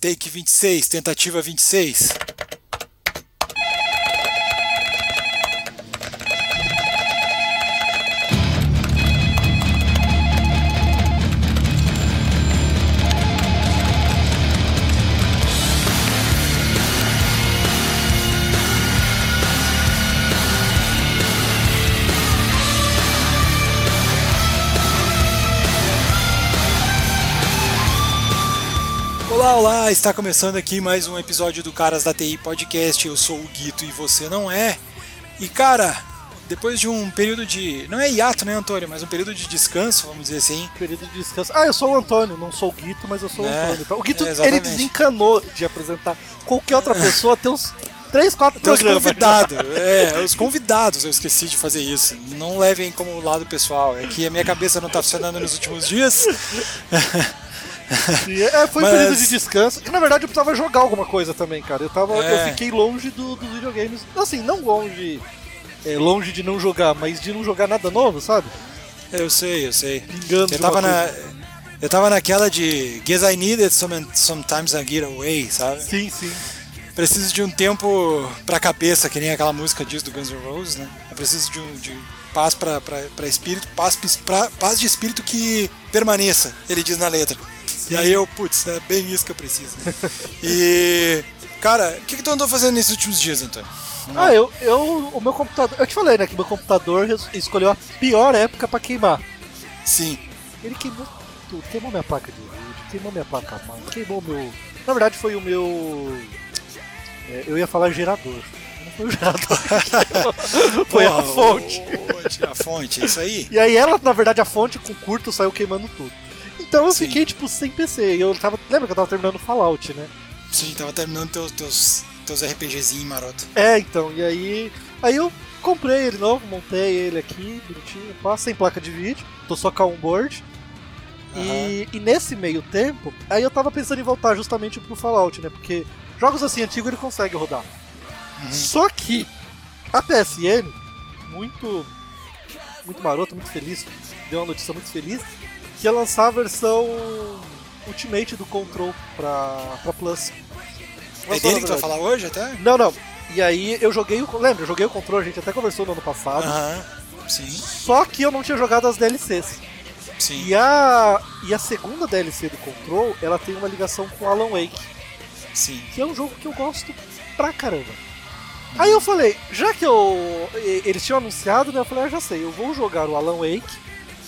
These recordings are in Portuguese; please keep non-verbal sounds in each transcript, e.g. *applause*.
Take 26, tentativa 26. Olá! Está começando aqui mais um episódio do Caras da TI Podcast. Eu sou o Guito e você não é. E cara, depois de um período de. Não é hiato, né, Antônio? Mas um período de descanso, vamos dizer assim. Período de descanso. Ah, eu sou o Antônio, não sou o Guito, mas eu sou o É, Antônio. Então, o Guito, é, ele desencanou de apresentar qualquer outra pessoa, tem uns 3, 4 Tem os programas. convidados, é, os convidados eu esqueci de fazer isso. Não levem como lado pessoal. É que a minha cabeça não tá funcionando nos últimos dias. *laughs* Sim, É, foi um Mas- período de descanso. Que na verdade eu precisava jogar alguma coisa também, cara. Eu, tava, É. eu fiquei longe do- dos videogames. Assim, não longe. é, longe de não jogar, mas de não jogar nada novo, sabe? Eu sei, eu sei. Pingando Eu tava na. coisa. Eu tava naquela de Guess I need it some- sometimes I get away, sabe? Sim, sim. Preciso de um tempo pra cabeça, que nem aquela música diz do Guns N' Roses, né? Eu preciso de, um, de paz pra, pra, pra espírito, paz, pra, paz de espírito que permaneça, ele diz na letra. E aí eu, putz, é bem isso que eu preciso. e. Cara, o que, que tu andou fazendo nesses últimos dias, Antônio? Ah, eu, eu. O meu computador. Eu te falei, né? Que meu computador escolheu a pior época pra queimar. Sim. Ele queimou tudo, queimou minha placa de vídeo, queimou minha placa mãe, queimou meu. Na verdade foi o meu. é, eu ia falar gerador. Não foi o gerador. *laughs* foi a Porra, fonte. o- o- A fonte, é isso aí? E aí ela, na verdade, a fonte com curto saiu queimando tudo. Então eu Sim. fiquei, tipo, sem PC. E eu tava. Lembra que eu tava terminando Fallout, né? Sim, tava terminando teus, teus, teus RPGzinhos maroto. É, então, e aí. Aí eu comprei ele novo, montei ele aqui, bonitinho, pá, sem placa de vídeo, tô só com um board. E, e nesse meio tempo, aí eu tava pensando em voltar justamente pro Fallout, né? Porque jogos assim antigos ele consegue rodar. Uhum. Só que a PSN, muito. Muito maroto, muito feliz, deu uma notícia muito feliz, que ia lançar a versão Ultimate do Control pra, pra Plus. É Lançou, dele que tu vai falar hoje até? Não, não. E aí eu joguei o. Lembra, eu joguei o controle, a gente até conversou no ano passado. Aham. Sim, Só que eu não tinha jogado as DLCs. sim. E a, e a segunda DLC do Control, ela tem uma ligação com Alan Wake, Sim. que é um jogo que eu gosto pra caramba. Aí eu falei, já que eu. Eles tinham anunciado, né? Eu falei, ah, já sei, eu vou jogar o Alan Wake.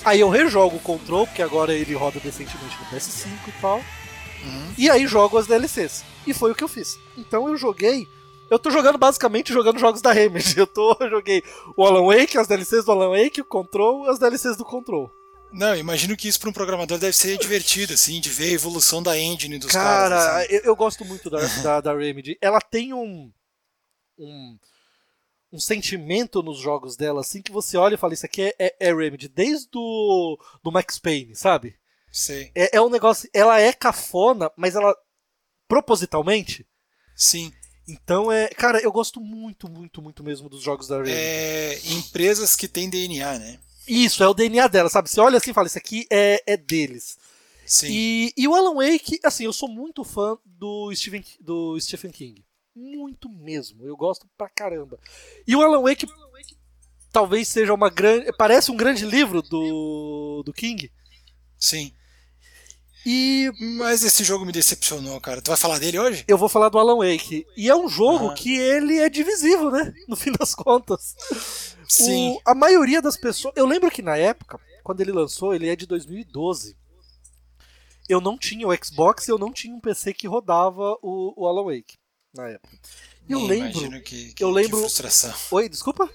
Aí eu rejogo o Control, porque agora ele roda decentemente no PS5 e tal. Uhum. E aí jogo as DLCs. E foi o que eu fiz. Então eu joguei. Eu tô jogando basicamente jogando jogos da Remedy. *laughs* Eu tô eu joguei o Alan Wake, as DLCs do Alan Wake, o Control, as DLCs do Control. Não, imagino que isso para um programador deve ser divertido, assim, de ver a evolução da engine dos caras. Cara, assim. eu, eu gosto muito da, da, da Remedy. Ela tem um, um. Um sentimento nos jogos dela, assim, que você olha e fala, isso aqui é, é, é Remedy, desde do, do Max Payne, sabe? Sei. É, é um negócio. Ela é cafona, mas ela. propositalmente. Sim. Então é. Cara, eu gosto muito, muito, muito mesmo dos jogos da Remedy. É, empresas que têm DNA, né? Isso, é o DNA dela, sabe? Você olha assim e fala, isso aqui é, é deles. Sim. E, e o Alan Wake, assim, eu sou muito fã do Stephen, do Stephen King. Muito mesmo. Eu gosto pra caramba. E o Alan Wake talvez seja uma grande. Parece um grande livro do, do King. Sim. E Mas esse jogo me decepcionou, cara. Tu vai falar dele hoje? eu vou falar do Alan Wake. E é um jogo Aham. que ele é divisível, né? No fim das contas. Sim. O- a maioria das pessoas. Eu lembro que na época, quando ele lançou, ele é de 2012. Eu não tinha o Xbox e eu não tinha um PC que rodava o, o Alan Wake na época. E eu lembro. Que, que, eu lembro- que frustração. *laughs* Oi, desculpa?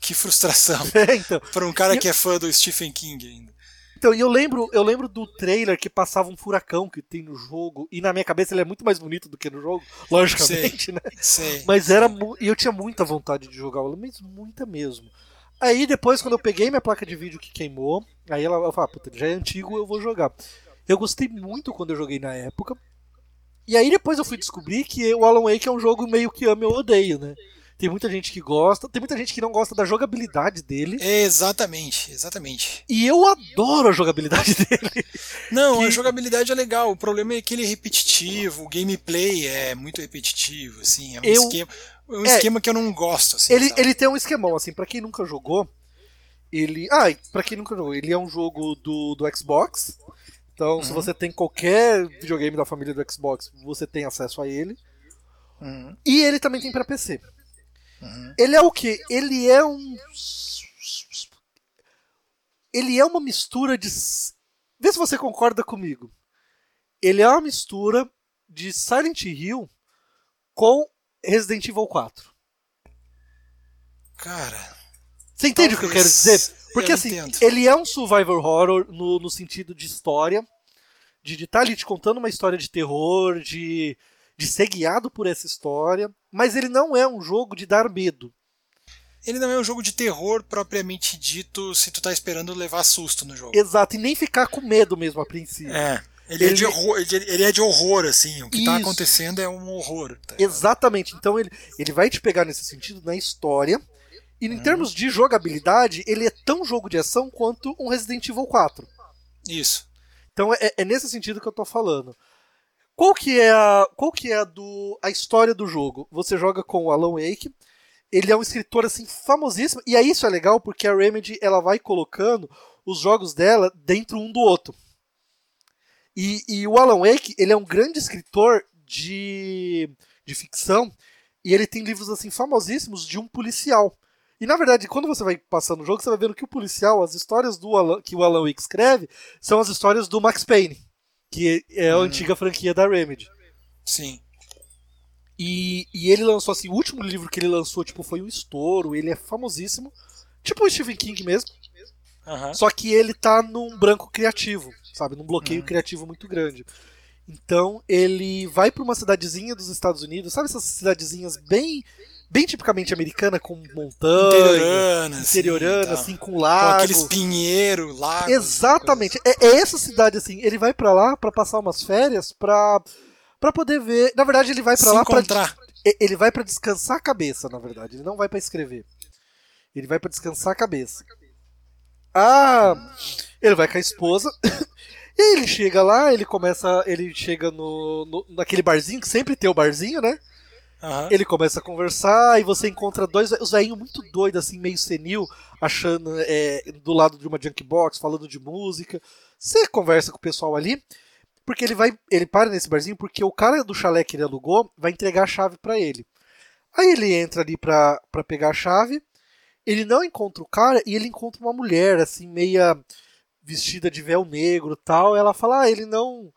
Que frustração. *laughs* É, então. Para um cara E- que é fã do Stephen King ainda. Então, e eu lembro, eu lembro do trailer que passava um furacão que tem no jogo, e na minha cabeça ele é muito mais bonito do que no jogo, *laughs* logicamente, né? Sei. Mas era. E eu tinha muita vontade de jogar mas muita mesmo. Aí depois, quando eu peguei minha placa de vídeo que queimou, aí ela eu falei, ah, puta, já é antigo, eu vou jogar. Eu gostei muito quando eu joguei na época. E aí depois eu fui descobrir que o Alan Wake é um jogo meio que amo ou odeio, né? Tem muita gente que gosta, tem muita gente que não gosta da jogabilidade dele. Exatamente, exatamente. E eu adoro a jogabilidade *laughs* dele. Não, Que- a jogabilidade é legal. O problema é que ele é repetitivo, o gameplay é muito repetitivo, assim. É um, Eu- esquema, um é. esquema que eu não gosto, assim. Ele, sabe? ele tem um esquemão, assim, pra quem nunca jogou, ele. Ah, pra quem nunca jogou, ele é um jogo do, do Xbox. Então, se Uhum. você tem qualquer videogame da família do Xbox, você tem acesso a ele. Uhum, E ele também tem pra PC. uhum. Ele é o quê? Ele é um. Ele é uma mistura de. Vê se você concorda comigo. Ele é uma mistura de Silent Hill com Resident Evil 4. Cara. Você entende o que eu quero talvez- dizer? Porque eu assim, entendo. ele é um survivor horror no, no sentido de história, de estar ali te contando uma história de terror, de, de ser guiado por essa história, mas ele não é um jogo de dar medo. Ele não é um jogo de terror propriamente dito se tu tá esperando levar susto no jogo. Exato, e nem ficar com medo mesmo a princípio. É. Ele, É Ele- de horror, ele, é de horror, assim. O que tá Isso. acontecendo é um horror. tá? Exatamente. Então ele, ele vai te pegar nesse sentido na história. E em termos de jogabilidade, ele é tão jogo de ação quanto um Resident Evil 4. Isso. Então é, é nesse sentido que eu tô falando. Qual que é a, qual que é a, do, a história do jogo? Você joga com o Alan Wake. Ele é um escritor assim famosíssimo e aí isso é legal porque a Remedy ela vai colocando os jogos dela dentro um do outro. E, e o Alan Wake ele é um grande escritor de, de ficção e ele tem livros assim famosíssimos de um policial. E na verdade, quando você vai passando o jogo, você vai vendo que o policial, as histórias do Alan, que o Alan Wake escreve, são as histórias do Max Payne, que é a Hum. antiga franquia da Remedy. Sim. E, e ele lançou assim, o último livro que ele lançou, tipo, foi um estouro, ele é famosíssimo, tipo o Stephen King mesmo, Aham. só que ele tá num branco criativo, sabe, num bloqueio Uhum. criativo muito grande. Então, ele vai pra uma cidadezinha dos Estados Unidos, sabe essas cidadezinhas bem bem tipicamente americana com montanha, Interiorana, assim, interiorana, tal. assim, com Com lago. aqueles pinheiros, lagos. Exatamente. É, é essa cidade assim. Ele vai pra lá pra passar umas férias pra para poder ver. Na verdade, ele vai pra Se lá pra encontrar. e- ele vai pra descansar a cabeça, na verdade. Ele não vai pra escrever. Ele vai pra descansar a cabeça. Ah, ele vai com a esposa. *coughs* E ele chega lá, ele começa, ele chega no, no naquele barzinho que sempre tem o barzinho, né? Aham. Ele começa a conversar e você encontra dois os velhinhos muito doidos, assim, meio senil, achando é, do lado de uma junkbox, falando de música. Você conversa com o pessoal ali, porque ele vai. Ele para nesse barzinho porque o cara do chalé que ele alugou vai entregar a chave pra ele. Aí ele entra ali pra, pra pegar a chave, ele não encontra o cara e ele encontra uma mulher, assim, meia vestida de véu negro tal. Ela fala: Ah, ele não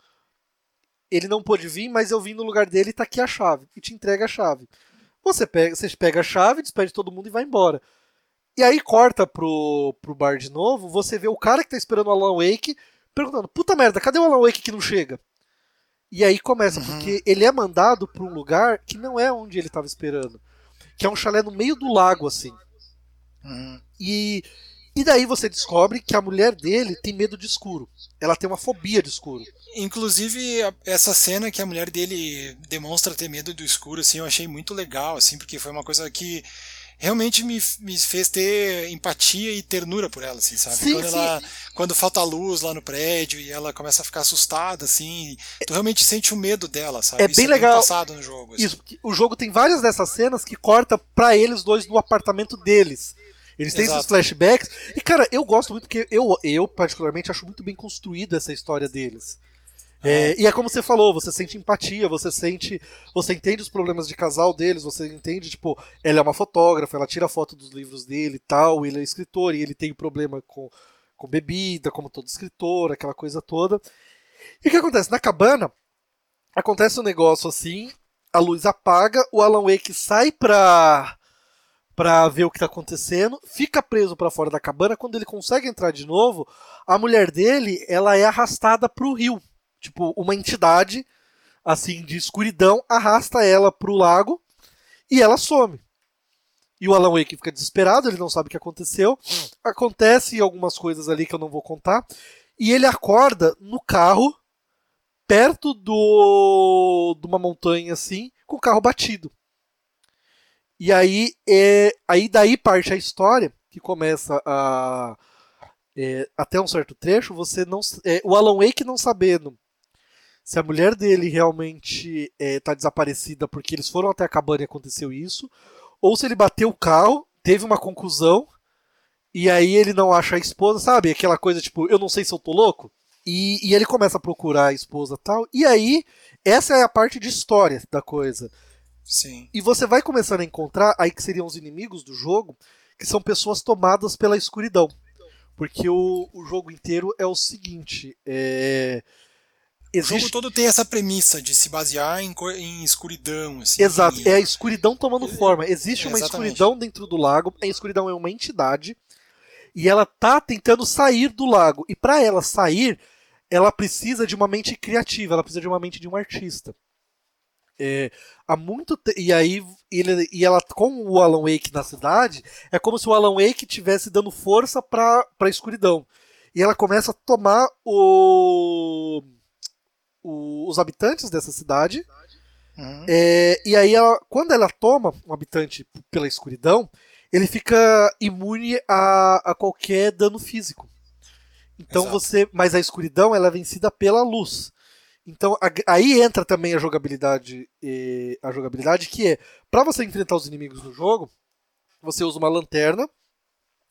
ele não pôde vir, mas eu vim no lugar dele e tá aqui a chave. E te entrega a chave. Você pega, você pega a chave, despede todo mundo e vai embora. E aí corta pro, pro bar de novo, você vê o cara que tá esperando o Alan Wake perguntando, puta merda, cadê o Alan Wake que não chega? E aí começa, Uhum. porque ele é mandado pra um lugar que não é onde ele tava esperando. Que é um chalé no meio do lago, assim. Uhum. E, e daí você descobre que a mulher dele tem medo de escuro. Ela tem uma fobia de escuro. Inclusive, essa cena que a mulher dele demonstra ter medo do escuro, assim, eu achei muito legal, assim, porque foi uma coisa que realmente me, me fez ter empatia e ternura por ela, assim, sabe? Sim, quando, sim. ela, quando falta luz lá no prédio e ela começa a ficar assustada, assim, tu realmente sente o medo dela, sabe? É Isso bem legal. passado no jogo. assim. Isso, o jogo tem várias dessas cenas que corta pra eles dois no apartamento deles. Eles têm Exato. esses flashbacks. E, cara, eu gosto muito, porque eu, eu particularmente, acho muito bem construída essa história deles. É, e é como você falou, você sente empatia, você sente. Você entende os problemas de casal deles, você entende, tipo, ela é uma fotógrafa, ela tira foto dos livros dele e tal, ele é escritor e ele tem problema com, com bebida, como todo escritor, aquela coisa toda. E o que acontece? Na cabana, acontece um negócio assim, a luz apaga, o Alan Wake sai pra, pra ver o que tá acontecendo, fica preso pra fora da cabana, quando ele consegue entrar de novo, a mulher dele, ela é arrastada pro rio. Tipo, uma entidade, assim, de escuridão, arrasta ela pro lago e ela some. E o Alan Wake fica desesperado, ele não sabe o que aconteceu. Acontece algumas coisas ali que eu não vou contar. E ele acorda no carro, perto do de uma montanha assim, com o carro batido. E aí, é, aí daí parte a história, que começa a. É, até um certo trecho, você não. É, o Alan Wake não sabendo se a mulher dele realmente está desaparecida porque eles foram até a cabana e aconteceu isso, ou se ele bateu o carro, teve uma conclusão, e aí ele não acha a esposa, sabe? Aquela coisa tipo, eu não sei se eu tô louco. E, e ele começa a procurar a esposa tal. E aí, essa é a parte de história da coisa. Sim. E você vai começando a encontrar, aí que seriam os inimigos do jogo, que são pessoas tomadas pela escuridão. Porque o, o jogo inteiro é o seguinte: é, Existe... O jogo todo tem essa premissa de se basear em, em escuridão. Assim, Exato, é a escuridão tomando forma. Existe é, uma escuridão dentro do lago, a escuridão é uma entidade, e ela tá tentando sair do lago. E para ela sair, ela precisa de uma mente criativa, ela precisa de uma mente de um artista. É, há muito te... e aí ele, e ela com o Alan Wake na cidade é como se o Alan Wake tivesse dando força para a escuridão e ela começa a tomar o o, os habitantes dessa cidade. Uhum. É, e aí, ela, quando ela toma um habitante pela escuridão, ele fica imune a, a qualquer dano físico. Então Exato. você. Mas a escuridão ela é vencida pela luz. Então a, aí entra também a jogabilidade. a jogabilidade que é para você enfrentar os inimigos no jogo, você usa uma lanterna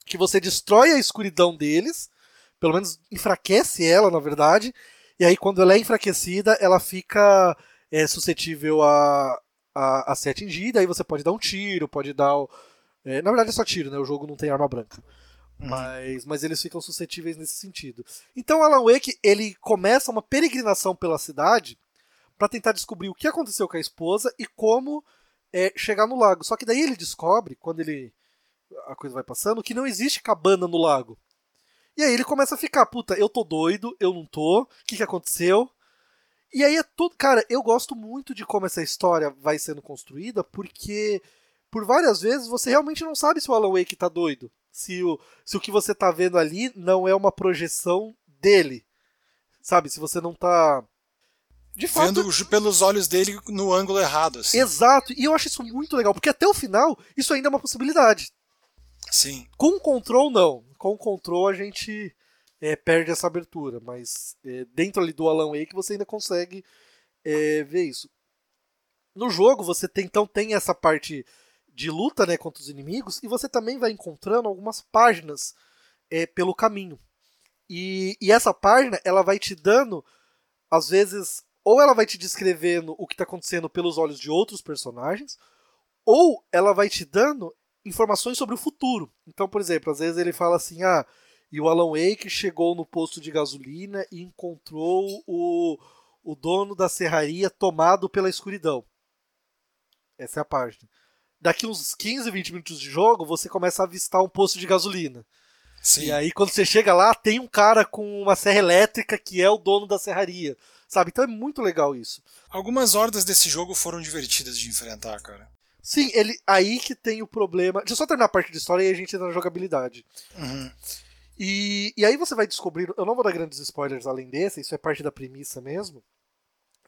que você destrói a escuridão deles, pelo menos enfraquece ela, na verdade, e aí, quando ela é enfraquecida, ela fica é, suscetível a, a, a, ser atingida. Aí você pode dar um tiro, pode dar. É, na verdade é só tiro, né? O jogo não tem arma branca. Uhum. Mas, mas eles ficam suscetíveis nesse sentido. Então, Alan Wake ele começa uma peregrinação pela cidade para tentar descobrir o que aconteceu com a esposa e como é, chegar no lago. Só que daí ele descobre, quando ele a coisa vai passando, que não existe cabana no lago. E aí ele começa a ficar, puta, eu tô doido, eu não tô, o que, que aconteceu? E aí é tudo. Cara, eu gosto muito de como essa história vai sendo construída, porque por várias vezes você realmente não sabe se o Alan Wake tá doido. Se o, se o que você tá vendo ali não é uma projeção dele. Sabe? Se você não tá. De fato. Vendo pelos olhos dele no ângulo errado. Assim. Exato. E eu acho isso muito legal, porque até o final isso ainda é uma possibilidade. Sim. Com control, não. Com control a gente é, perde essa abertura, mas é, dentro ali do Alan Wake você ainda consegue é, ver isso. No jogo você tem, então tem essa parte de luta né, contra os inimigos e você também vai encontrando algumas páginas é, pelo caminho. E, e essa página ela vai te dando, às vezes, ou ela vai te descrevendo o que está acontecendo pelos olhos de outros personagens, ou ela vai te dando informações sobre o futuro. Então, por exemplo, às vezes ele fala assim: ah, e o Alan Wake chegou no posto de gasolina e encontrou o, o dono da serraria tomado pela escuridão. Essa é a página. Daqui uns 15, 20 minutos de jogo, você começa a avistar um posto de gasolina. Sim. E aí, quando você chega lá, tem um cara com uma serra elétrica que é o dono da serraria. Sabe? Então é muito legal isso. Algumas hordas desse jogo foram divertidas de enfrentar, cara. Sim, ele aí que tem o problema. Deixa eu só terminar a parte de história e a gente entra na jogabilidade. Uhum. E, e aí você vai descobrir. Eu não vou dar grandes spoilers além desse, isso é parte da premissa mesmo.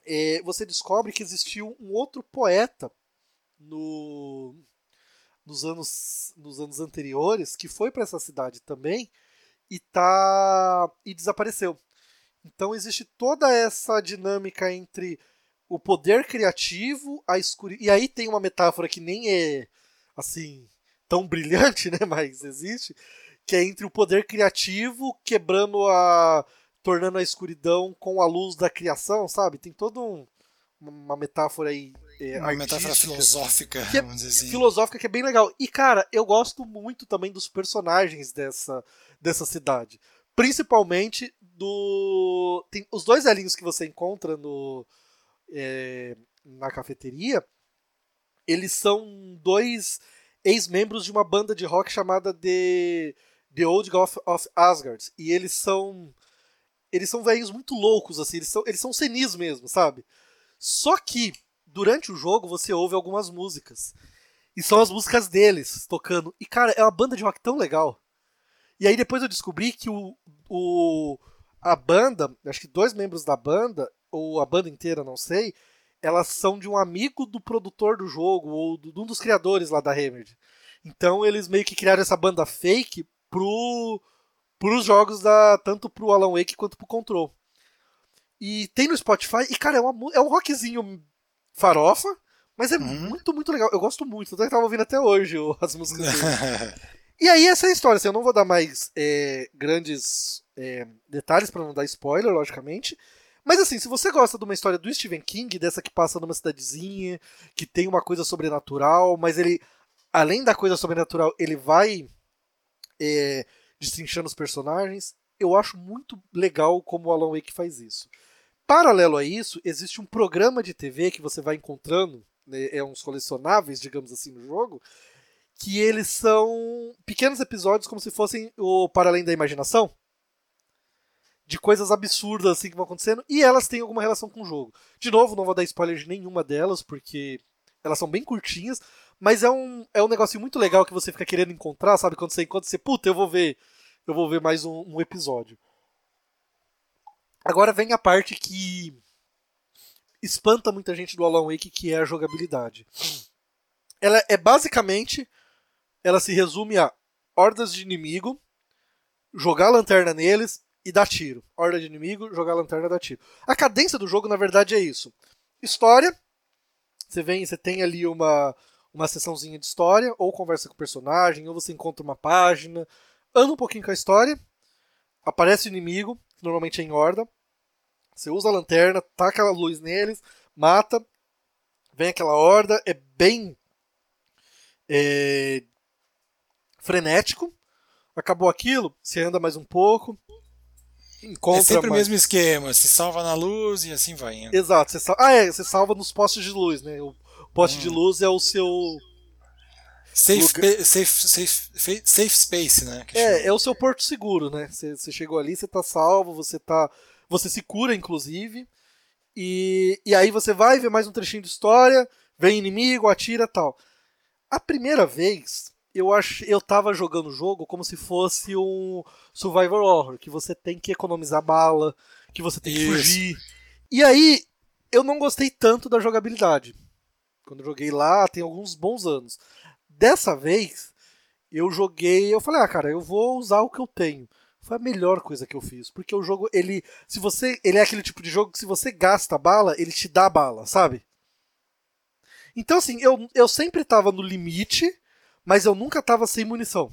É, você descobre que existiu um outro poeta no, nos, anos, nos anos anteriores que foi para essa cidade também e tá e desapareceu. Então existe toda essa dinâmica entre o poder criativo, a escuridão. E aí tem uma metáfora que nem é assim tão brilhante, *laughs* né, mas existe, que é entre o poder criativo quebrando a tornando a escuridão com a luz da criação, sabe? Tem todo um, uma metáfora aí é, uma metáfora filosófica, que é, vamos dizer assim. filosófica que é bem legal. E cara, eu gosto muito também dos personagens dessa dessa cidade, principalmente do tem os dois velhinhos que você encontra no é, na cafeteria, eles são dois ex-membros de uma banda de rock chamada The, The Old Goth of Asgard. E eles são. Eles são velhos muito loucos, assim, eles são, eles são senis mesmo, sabe? Só que, durante o jogo, você ouve algumas músicas. E são as músicas deles tocando. E, cara, é uma banda de rock tão legal. E aí depois eu descobri que o, o a banda, acho que dois membros da banda, ou a banda inteira, não sei, elas são de um amigo do produtor do jogo, ou de um dos criadores lá da Remedy. Então eles meio que criaram essa banda fake pro, pros jogos da. tanto pro Alan Wake quanto pro Control. E tem no Spotify, e cara, é, uma, é um rockzinho farofa, mas é uhum. muito, muito legal. Eu gosto muito, tanto que eu tava ouvindo até hoje as músicas dele. *laughs* e aí, essa é a história. Assim, eu não vou dar mais é, grandes é, detalhes para não dar spoiler, logicamente. Mas assim, se você gosta de uma história do Stephen King, dessa que passa numa cidadezinha, que tem uma coisa sobrenatural, mas ele, além da coisa sobrenatural, ele vai é, destrinchando os personagens, eu acho muito legal como o Alan Wake faz isso. Paralelo a isso, existe um programa de TV que você vai encontrando, né, é uns colecionáveis, digamos assim, no jogo, que eles são pequenos episódios como se fossem o Para Além da Imaginação de coisas absurdas assim que vão acontecendo e elas têm alguma relação com o jogo. De novo, não vou dar spoiler de nenhuma delas porque elas são bem curtinhas, mas é um é um negocinho muito legal que você fica querendo encontrar, sabe? Quando você encontra, você, puta, eu vou ver, eu vou ver mais um, um episódio. Agora vem a parte que espanta muita gente do Alan Wake, que é a jogabilidade. Ela é basicamente ela se resume a hordas de inimigo, jogar lanterna neles, e dá tiro. Horda de inimigo, jogar lanterna dá tiro. A cadência do jogo, na verdade, é isso. História. Você vem, você tem ali uma, uma sessãozinha de história, ou conversa com o personagem, ou você encontra uma página, anda um pouquinho com a história, aparece o inimigo, normalmente é em horda. Você usa a lanterna, taca a luz neles, mata, vem aquela horda, é bem é, frenético. Acabou aquilo, você anda mais um pouco, encontra. É sempre mais... o mesmo esquema, se salva na luz e assim vai indo. Exato, você sal... ah, é, você salva nos postes de luz, né? O poste hum. de luz é o seu. Safe, safe, safe, safe space, né? É, é o seu porto seguro, né? Você, você chegou ali, você tá salvo, você tá. Você se cura, inclusive. E, e aí você vai ver mais um trechinho de história, vem inimigo, atira tal. A primeira vez eu ach... eu tava jogando o jogo como se fosse um survival horror, que você tem que economizar bala, que você tem que Isso. fugir. E aí eu não gostei tanto da jogabilidade. Quando eu joguei lá, tem alguns bons anos. Dessa vez, eu joguei, eu falei: "Ah, cara, eu vou usar o que eu tenho". Foi a melhor coisa que eu fiz, porque o jogo, ele, se você, ele é aquele tipo de jogo que se você gasta bala, ele te dá bala, sabe? Então assim, eu, eu sempre tava no limite, mas eu nunca tava sem munição.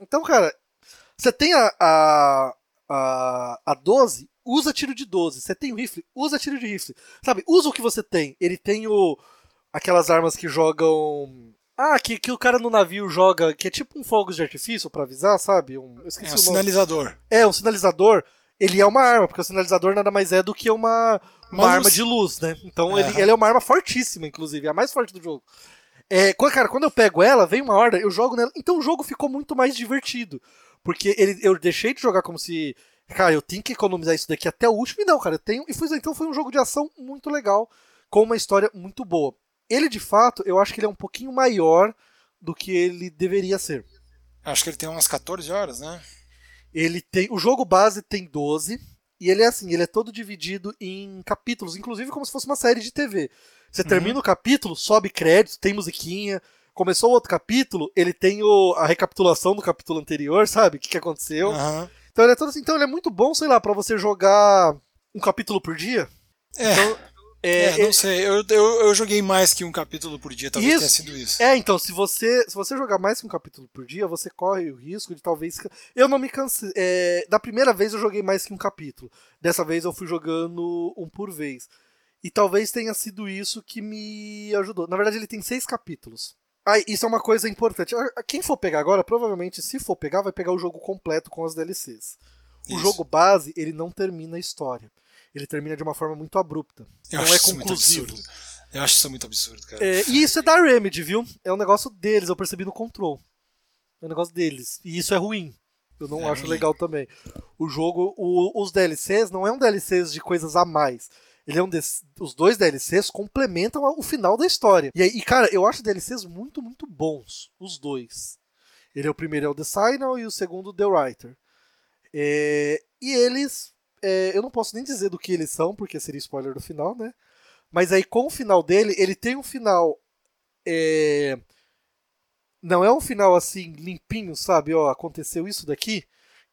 Então, cara, você tem a, a, a, a 12, usa tiro de 12. Você tem o rifle, usa tiro de rifle. Sabe, usa o que você tem. Ele tem o aquelas armas que jogam. Ah, que, que o cara no navio joga, que é tipo um fogo de artifício para avisar, sabe? Um, eu esqueci é um sinalizador. É, um sinalizador. Ele é uma arma, porque o sinalizador nada mais é do que uma, uma, arma de luz, né? Então é. ele, ele é uma arma fortíssima, inclusive, é a mais forte do jogo. É, cara, quando eu pego ela, vem uma horda, eu jogo nela. Então o jogo ficou muito mais divertido. Porque ele, eu deixei de jogar como se. Cara, eu tenho que economizar isso daqui até o último. E não, cara, eu tenho. E foi, então foi um jogo de ação muito legal, com uma história muito boa. Ele, de fato, eu acho que ele é um pouquinho maior do que ele deveria ser. Acho que ele tem umas 14 horas, né? Ele tem. O jogo base tem 12. E ele é assim, ele é todo dividido em capítulos, inclusive como se fosse uma série de TV. Você uhum. termina o capítulo, sobe crédito, tem musiquinha. Começou outro capítulo, ele tem o, a recapitulação do capítulo anterior, sabe? O que, que aconteceu. Uhum. Então ele é todo assim, então ele é muito bom, sei lá, para você jogar um capítulo por dia. É. Então, é, é, não sei, eu, eu, eu, joguei mais que um capítulo por dia, talvez isso, tenha sido isso. É, então, se você, se você jogar mais que um capítulo por dia, você corre o risco de talvez. Eu não me cansei. É, da primeira vez eu joguei mais que um capítulo. Dessa vez eu fui jogando um por vez. E talvez tenha sido isso que me ajudou. Na verdade, ele tem seis capítulos. Ah, isso é uma coisa importante. Quem for pegar agora, provavelmente, se for pegar, vai pegar o jogo completo com as DLCs. O isso. jogo base, ele não termina a história. Ele termina de uma forma muito abrupta. Eu não é conclusivo. Eu acho isso muito absurdo, cara. É, e isso é da Remedy, viu? É um negócio deles, eu percebi no Control. É um negócio deles. E isso é ruim. Eu não é acho ruim. legal também. O jogo, o, os DLCs não é um DLCs de coisas a mais. Ele é um des... Os dois DLCs complementam o final da história. E, e, cara, eu acho DLCs muito, muito bons. Os dois. Ele é o primeiro é o The Signal e o segundo The Writer. É... E eles. É... Eu não posso nem dizer do que eles são, porque seria spoiler do final, né? Mas aí com o final dele, ele tem um final. é, Não é um final assim, limpinho, sabe? Ó, aconteceu isso daqui.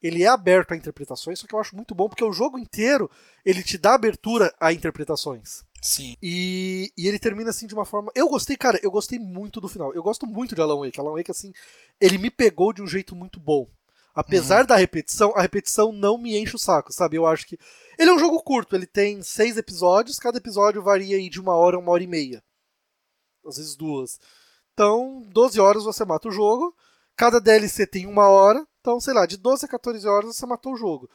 Ele é aberto a interpretações, só que eu acho muito bom porque o jogo inteiro ele te dá abertura a interpretações. Sim. E, e ele termina assim de uma forma. Eu gostei, cara, eu gostei muito do final. Eu gosto muito de Alan Wake. Alan Wake, assim, ele me pegou de um jeito muito bom. Apesar da repetição, a repetição não me enche o saco, sabe? Eu acho que. Ele é um jogo curto, ele tem seis episódios, cada episódio varia aí de uma hora a uma hora e meia. Às vezes duas. Então, 12 horas você mata o jogo. Cada DLC tem uma hora. Então, sei lá, de 12 a 14 horas você matou o jogo.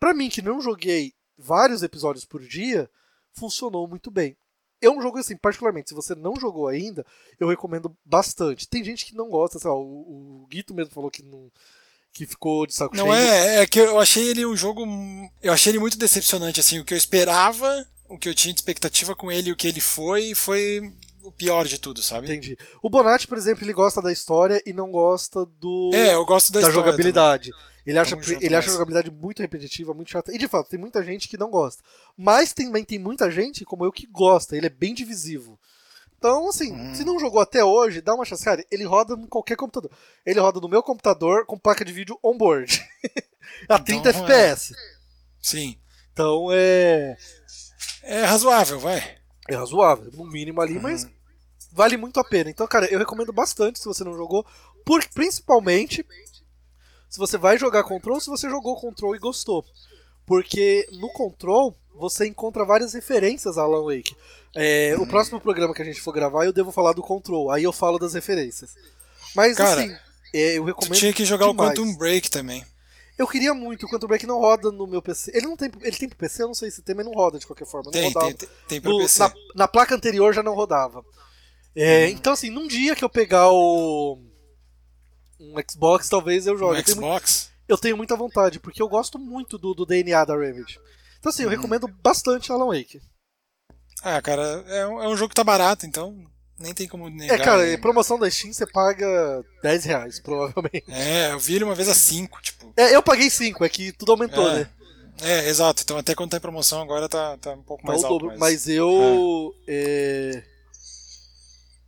Pra mim, que não joguei vários episódios por dia, funcionou muito bem. É um jogo assim, particularmente, se você não jogou ainda, eu recomendo bastante. Tem gente que não gosta, sei lá, o, o Guito mesmo falou que não que ficou de saco Não cheio. é, é que eu achei ele um jogo. Eu achei ele muito decepcionante, assim. O que eu esperava, o que eu tinha de expectativa com ele e o que ele foi, foi o pior de tudo, sabe? Entendi. O Bonatti, por exemplo, ele gosta da história e não gosta do É, eu gosto da, da jogabilidade. Ele acha, ele acha a jogabilidade muito repetitiva, muito chata. E de fato, tem muita gente que não gosta. Mas também tem muita gente, como eu, que gosta. Ele é bem divisivo. Então, assim, Uhum. se não jogou até hoje, dá uma chance. Cara, ele roda em qualquer computador. Ele roda no meu computador com placa de vídeo on-board. *laughs* a 30 Então, FPS. também. Sim. Então é. É razoável, vai. É razoável, no mínimo ali, Uhum. mas vale muito a pena. Então, cara, eu recomendo bastante se você não jogou, por, principalmente se você vai jogar Control, se você jogou Control e gostou. Porque no Control você encontra várias referências a Alan Wake. É. O próximo programa que a gente for gravar eu devo falar do Control, aí eu falo das referências. Mas Cara, assim, é, eu Tu recomendo. tinha que jogar demais. o Quantum Break também. Eu queria muito, o Quantum Break não roda no meu PC. Ele não tem, ele tem pro PC, eu não sei se tem, mas não roda de qualquer forma. Não Tem, rodava. tem, tem, tem pra No- PC. na, na placa anterior já não rodava. É, Então, assim, num dia que eu pegar o. Um Xbox, talvez eu jogue. Mu- Xbox. Eu tenho muita vontade, porque eu gosto muito do, do DNA da Remedy. Então, assim, eu recomendo bastante Alan Wake. Ah, cara, é um, é um jogo que tá barato, então nem tem como negar. É, cara, né? promoção da Steam você paga 10 reais, provavelmente. É, eu vi ele uma vez a 5, tipo. É, eu paguei 5, é que tudo aumentou, é, né? é, exato. Então até quando tá em promoção agora tá, tá um pouco Tá mais alto. dobro. mas... Mas eu. é,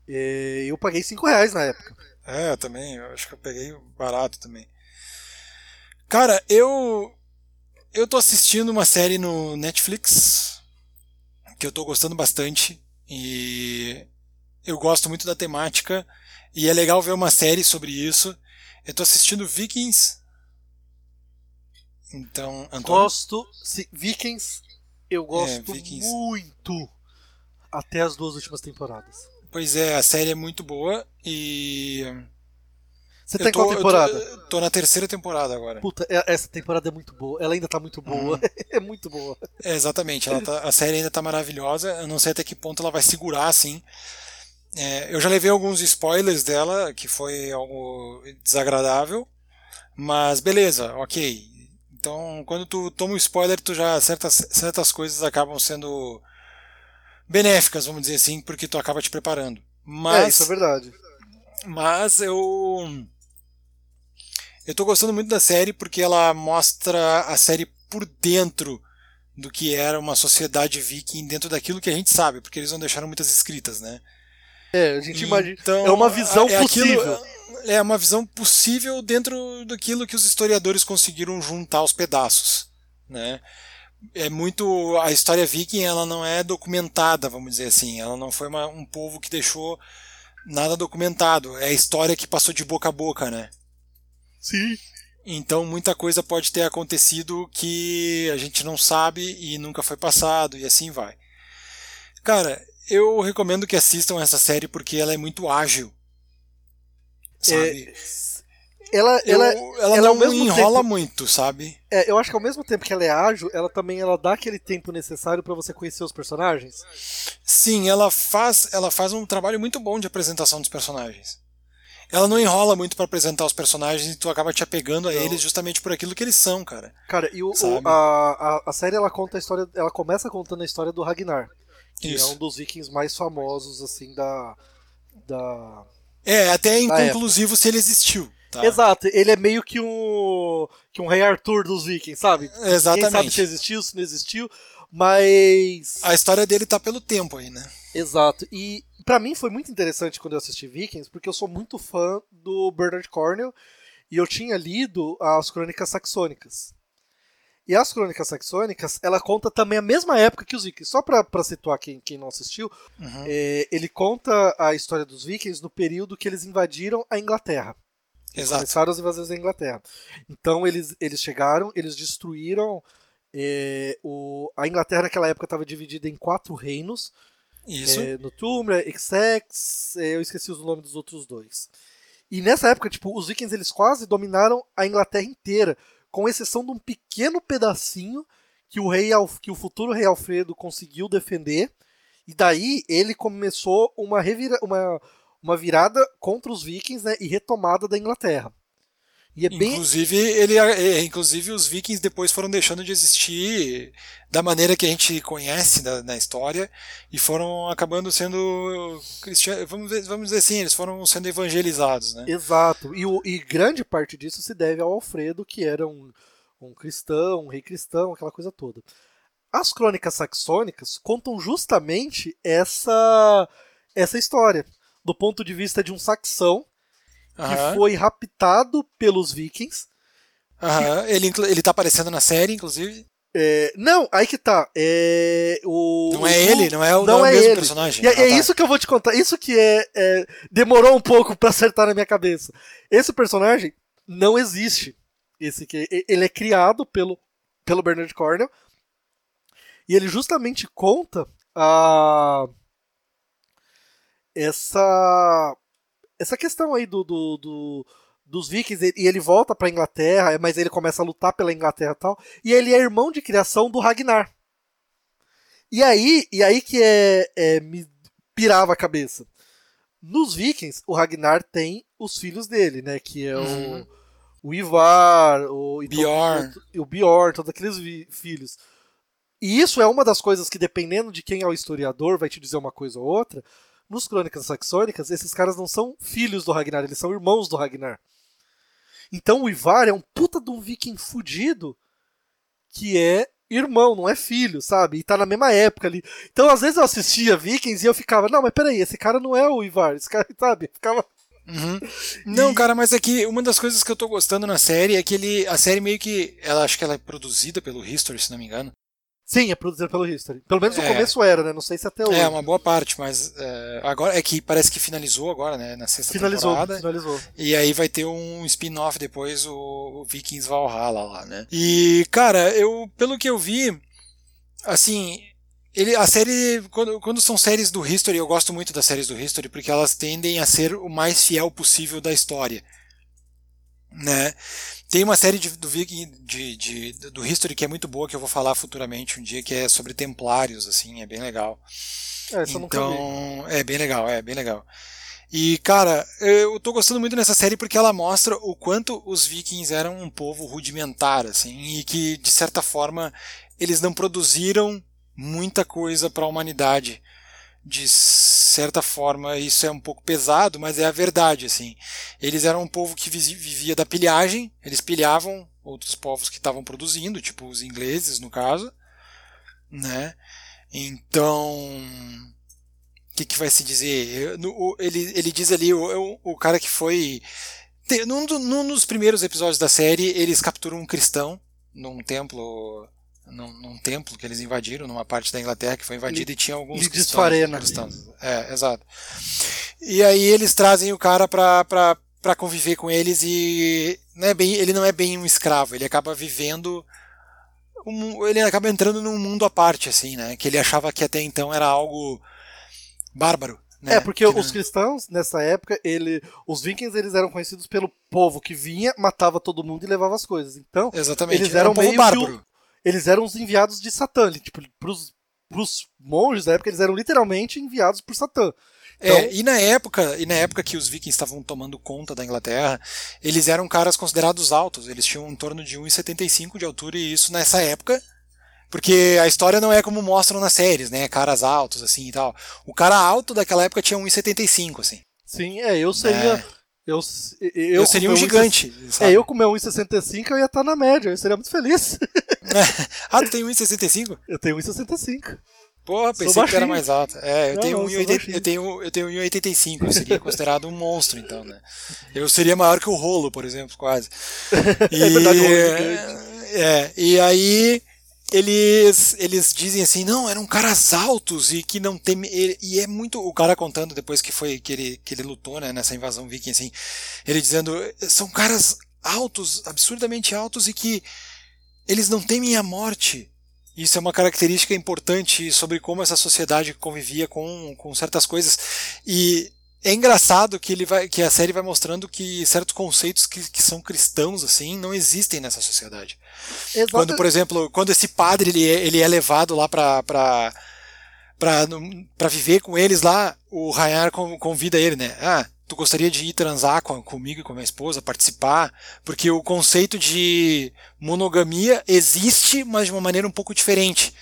é, eu paguei 5 reais na época. É, eu também. Eu acho que eu peguei barato também. Cara, eu. Eu tô assistindo uma série no Netflix que eu tô gostando bastante e eu gosto muito da temática e é legal ver uma série sobre isso. Eu tô assistindo Vikings. Então, Antônio, Gosto. se- Vikings, eu gosto Vikings. muito. Até as duas últimas temporadas. pois é, a série é muito boa e Você eu tá em qual eu tô- temporada? tô na terceira temporada agora. Puta, é- essa temporada é muito boa. Ela ainda tá muito boa. Uhum. *laughs* é muito boa. É, exatamente, tá- a série ainda tá maravilhosa. Eu não sei até que ponto ela vai segurar, assim. É, eu já levei alguns spoilers dela, que foi algo desagradável. Mas beleza, ok. Então, quando tu toma um spoiler, tu já certas, certas coisas acabam sendo benéficas, vamos dizer assim, porque tu acaba te preparando. É, Mas, isso é verdade. mas eu eu tô gostando muito da série porque ela mostra a série por dentro do que era uma sociedade viking dentro daquilo que a gente sabe, porque eles não deixaram muitas escritas, né? É, a gente imagina. Então, é uma visão é aquilo- possível. é uma visão possível dentro daquilo que os historiadores conseguiram juntar os pedaços, né? É muito a história viking, ela não é documentada, vamos dizer assim. Ela não foi uma- um povo que deixou nada documentado. É a história que passou de boca a boca, né? Sim. Então muita coisa pode ter acontecido que a gente não sabe e nunca foi passado e assim vai. Cara, eu recomendo que assistam essa série porque ela é muito ágil. Sabe? Ela, Eu- ela, ela, ela, ao não mesmo enrola tempo- muito, sabe? é, eu acho que ao mesmo tempo que ela é ágil, ela também ela dá aquele tempo necessário pra você conhecer os personagens. Sim, ela faz, ela faz um trabalho muito bom de apresentação dos personagens. Ela não enrola muito pra apresentar os personagens e tu acaba te apegando a Não. eles justamente por aquilo que eles são, cara. Cara, e o, o- a, a, a série ela conta a história, ela começa contando a história do Ragnar, que é Isso. um dos vikings mais famosos assim da da É, até é inconclusivo se ele existiu. Tá? Exato, ele é meio que um que um rei Arthur dos vikings, sabe? Quem sabe Exatamente. se existiu, se não existiu, Mas. A história dele tá pelo tempo aí, né? Exato. E para mim foi muito interessante quando eu assisti Vikings, porque eu sou muito fã do Bernard Cornell e eu tinha lido as Crônicas Saxônicas. E as Crônicas Saxônicas, ela conta também a mesma época que os Vikings. Só pra, pra situar quem, quem não assistiu, Uhum. é, ele conta a história dos Vikings no período que eles invadiram a Inglaterra. Exato. Começaram as invasões da Inglaterra. Então eles, eles chegaram, eles destruíram. é, o, a Inglaterra naquela época estava dividida em quatro reinos: Isso. é, Northumbria, Essex, é, eu esqueci os nomes dos outros dois. E nessa época, tipo, os vikings eles quase dominaram a Inglaterra inteira, com exceção de um pequeno pedacinho que o rei Alf- que o futuro rei Alfredo conseguiu defender. E daí ele começou uma, revira, uma, uma virada contra os vikings né, e retomada da Inglaterra. E é bem. Inclusive, ele, é, inclusive, os vikings depois foram deixando de existir da maneira que a gente conhece da, na história e foram acabando sendo cristianos. Vamos, dizer- vamos dizer assim, eles foram sendo evangelizados, né? Exato. E, o- e grande parte disso se deve ao Alfredo, que era um, um cristão, um rei cristão, aquela coisa toda. As crônicas saxônicas contam justamente essa, essa história, do ponto de vista de um saxão que foi raptado pelos vikings. aham. Ele, ele tá aparecendo na série, inclusive. É, não, aí que tá. É, o, Não é ele, não é o, não não é o é mesmo ele. personagem. E é, Ah, é tá. isso que eu vou te contar. Isso que é, é, demorou um pouco pra acertar na minha cabeça. Esse personagem não existe. Esse que ele é criado pelo pelo Bernard Cornell e ele justamente conta a essa essa questão aí do, do, do- dos vikings e ele volta pra Inglaterra, mas ele começa a lutar pela Inglaterra e tal, e ele é irmão de criação do Ragnar. E aí, e aí que é, é, me pirava a cabeça. Nos Vikings, o Ragnar tem os filhos dele, né? Que é Uhum. o, o Ivar, o, Bjorn. o, o Bjorn, todos aqueles vi- filhos. E isso é uma das coisas que, dependendo de quem é o historiador, vai te dizer uma coisa ou outra. Nos Crônicas Saxônicas, esses caras não são filhos do Ragnar, eles são irmãos do Ragnar. Então o Ivar é um puta de um viking fudido que é irmão, não é filho, sabe? E tá na mesma época ali. Então, às vezes eu assistia Vikings e eu ficava, não, mas peraí, esse cara não é o Ivar, esse cara, *laughs* sabe? Ficava. Uhum. *laughs* Não, E- cara, mas é que uma das coisas que eu tô gostando na série é que ele, a série meio que, ela acho que ela é produzida pelo History, se não me engano. Sim, é produzido pelo History. Pelo menos no É. começo era, né? Não sei se até hoje. É, uma boa parte, mas é, agora é que parece que finalizou agora, né, na sexta Finalizou, temporada. finalizou. E aí vai ter um spin-off depois, o, o Vikings Valhalla lá, né? E, cara, eu, pelo que eu vi, assim, ele, a série, quando, quando são séries do History, eu gosto muito das séries do History, porque elas tendem a ser o mais fiel possível da história. Né? Tem uma série de, do de, de, do History que é muito boa, que eu vou falar futuramente um dia, que é sobre templários, assim, é bem legal. É. Então, é bem legal, é bem legal. E, cara, eu tô gostando muito dessa série porque ela mostra o quanto os vikings eram um povo rudimentar, assim, e que, de certa forma, eles não produziram muita coisa para a humanidade. De certa forma, isso é um pouco pesado, mas é a verdade, assim. Eles eram um povo que vivia da pilhagem, eles pilhavam outros povos que estavam produzindo, tipo os ingleses, no caso, né? Então, o que, que vai se dizer? Ele, ele diz ali, o, o, cara que foi. Num, num dos primeiros episódios da série, eles capturam um cristão num templo. Num, num templo que eles invadiram, numa parte da Inglaterra que foi invadida e tinha alguns Lidis cristãos, Farena. cristãos. É, exato. E aí eles trazem o cara pra, pra, pra conviver com eles e não é bem, ele não é bem um escravo, ele acaba vivendo um- ele acaba entrando num mundo à parte, assim, né? Que ele achava que até então era algo bárbaro. Né? É, porque Que os não- cristãos, nessa época, ele, os vikings eles eram conhecidos pelo povo que vinha, matava todo mundo e levava as coisas. Então, Exatamente. eles era eram um povo meio bárbaro. Eles eram os enviados de Satã. Tipo, pros, pros monges da época, eles eram literalmente enviados por Satã. Então, É, e na época, e na época que os vikings estavam tomando conta da Inglaterra, eles eram caras considerados altos. Eles tinham em torno de 1,75 de altura e isso nessa época, porque a história não é como mostram nas séries, né? Caras altos assim e tal. O cara alto daquela época tinha 1,75 assim. sim, é, eu seria. É. Eu, eu, Eu, seria um gigante. 1,60 sabe? É, eu com meu 1,65 eu ia estar na média, eu seria muito feliz. ah, tu tem 1,65? *laughs* eu tenho 1,65. Porra, pensei que era mais alto. É, eu Não, tenho não, eu sou 1,80 baixinho. eu tenho, eu tenho 1,85. Eu seria considerado um monstro, então, né? Eu seria maior que o rolo, por exemplo, quase. *laughs* E, É rolo é é, e aí eles, eles dizem assim, não, eram caras altos e que não tem. E, é muito. O cara contando depois que foi que ele, que ele lutou né, nessa invasão viking, assim, ele dizendo, são caras altos, absurdamente altos e que eles não temem a morte. Isso é uma característica importante sobre como essa sociedade convivia com, com certas coisas. E é engraçado que ele vai, que a série vai mostrando que certos conceitos que, que são cristãos assim não existem nessa sociedade. Exato. Quando, por exemplo, quando esse padre ele é, ele é levado lá para para viver com eles lá, o Rayar con- convida ele, né? Ah, tu gostaria de ir transar com, comigo e com a minha esposa, participar? Porque o conceito de monogamia existe, mas de uma maneira um pouco diferente.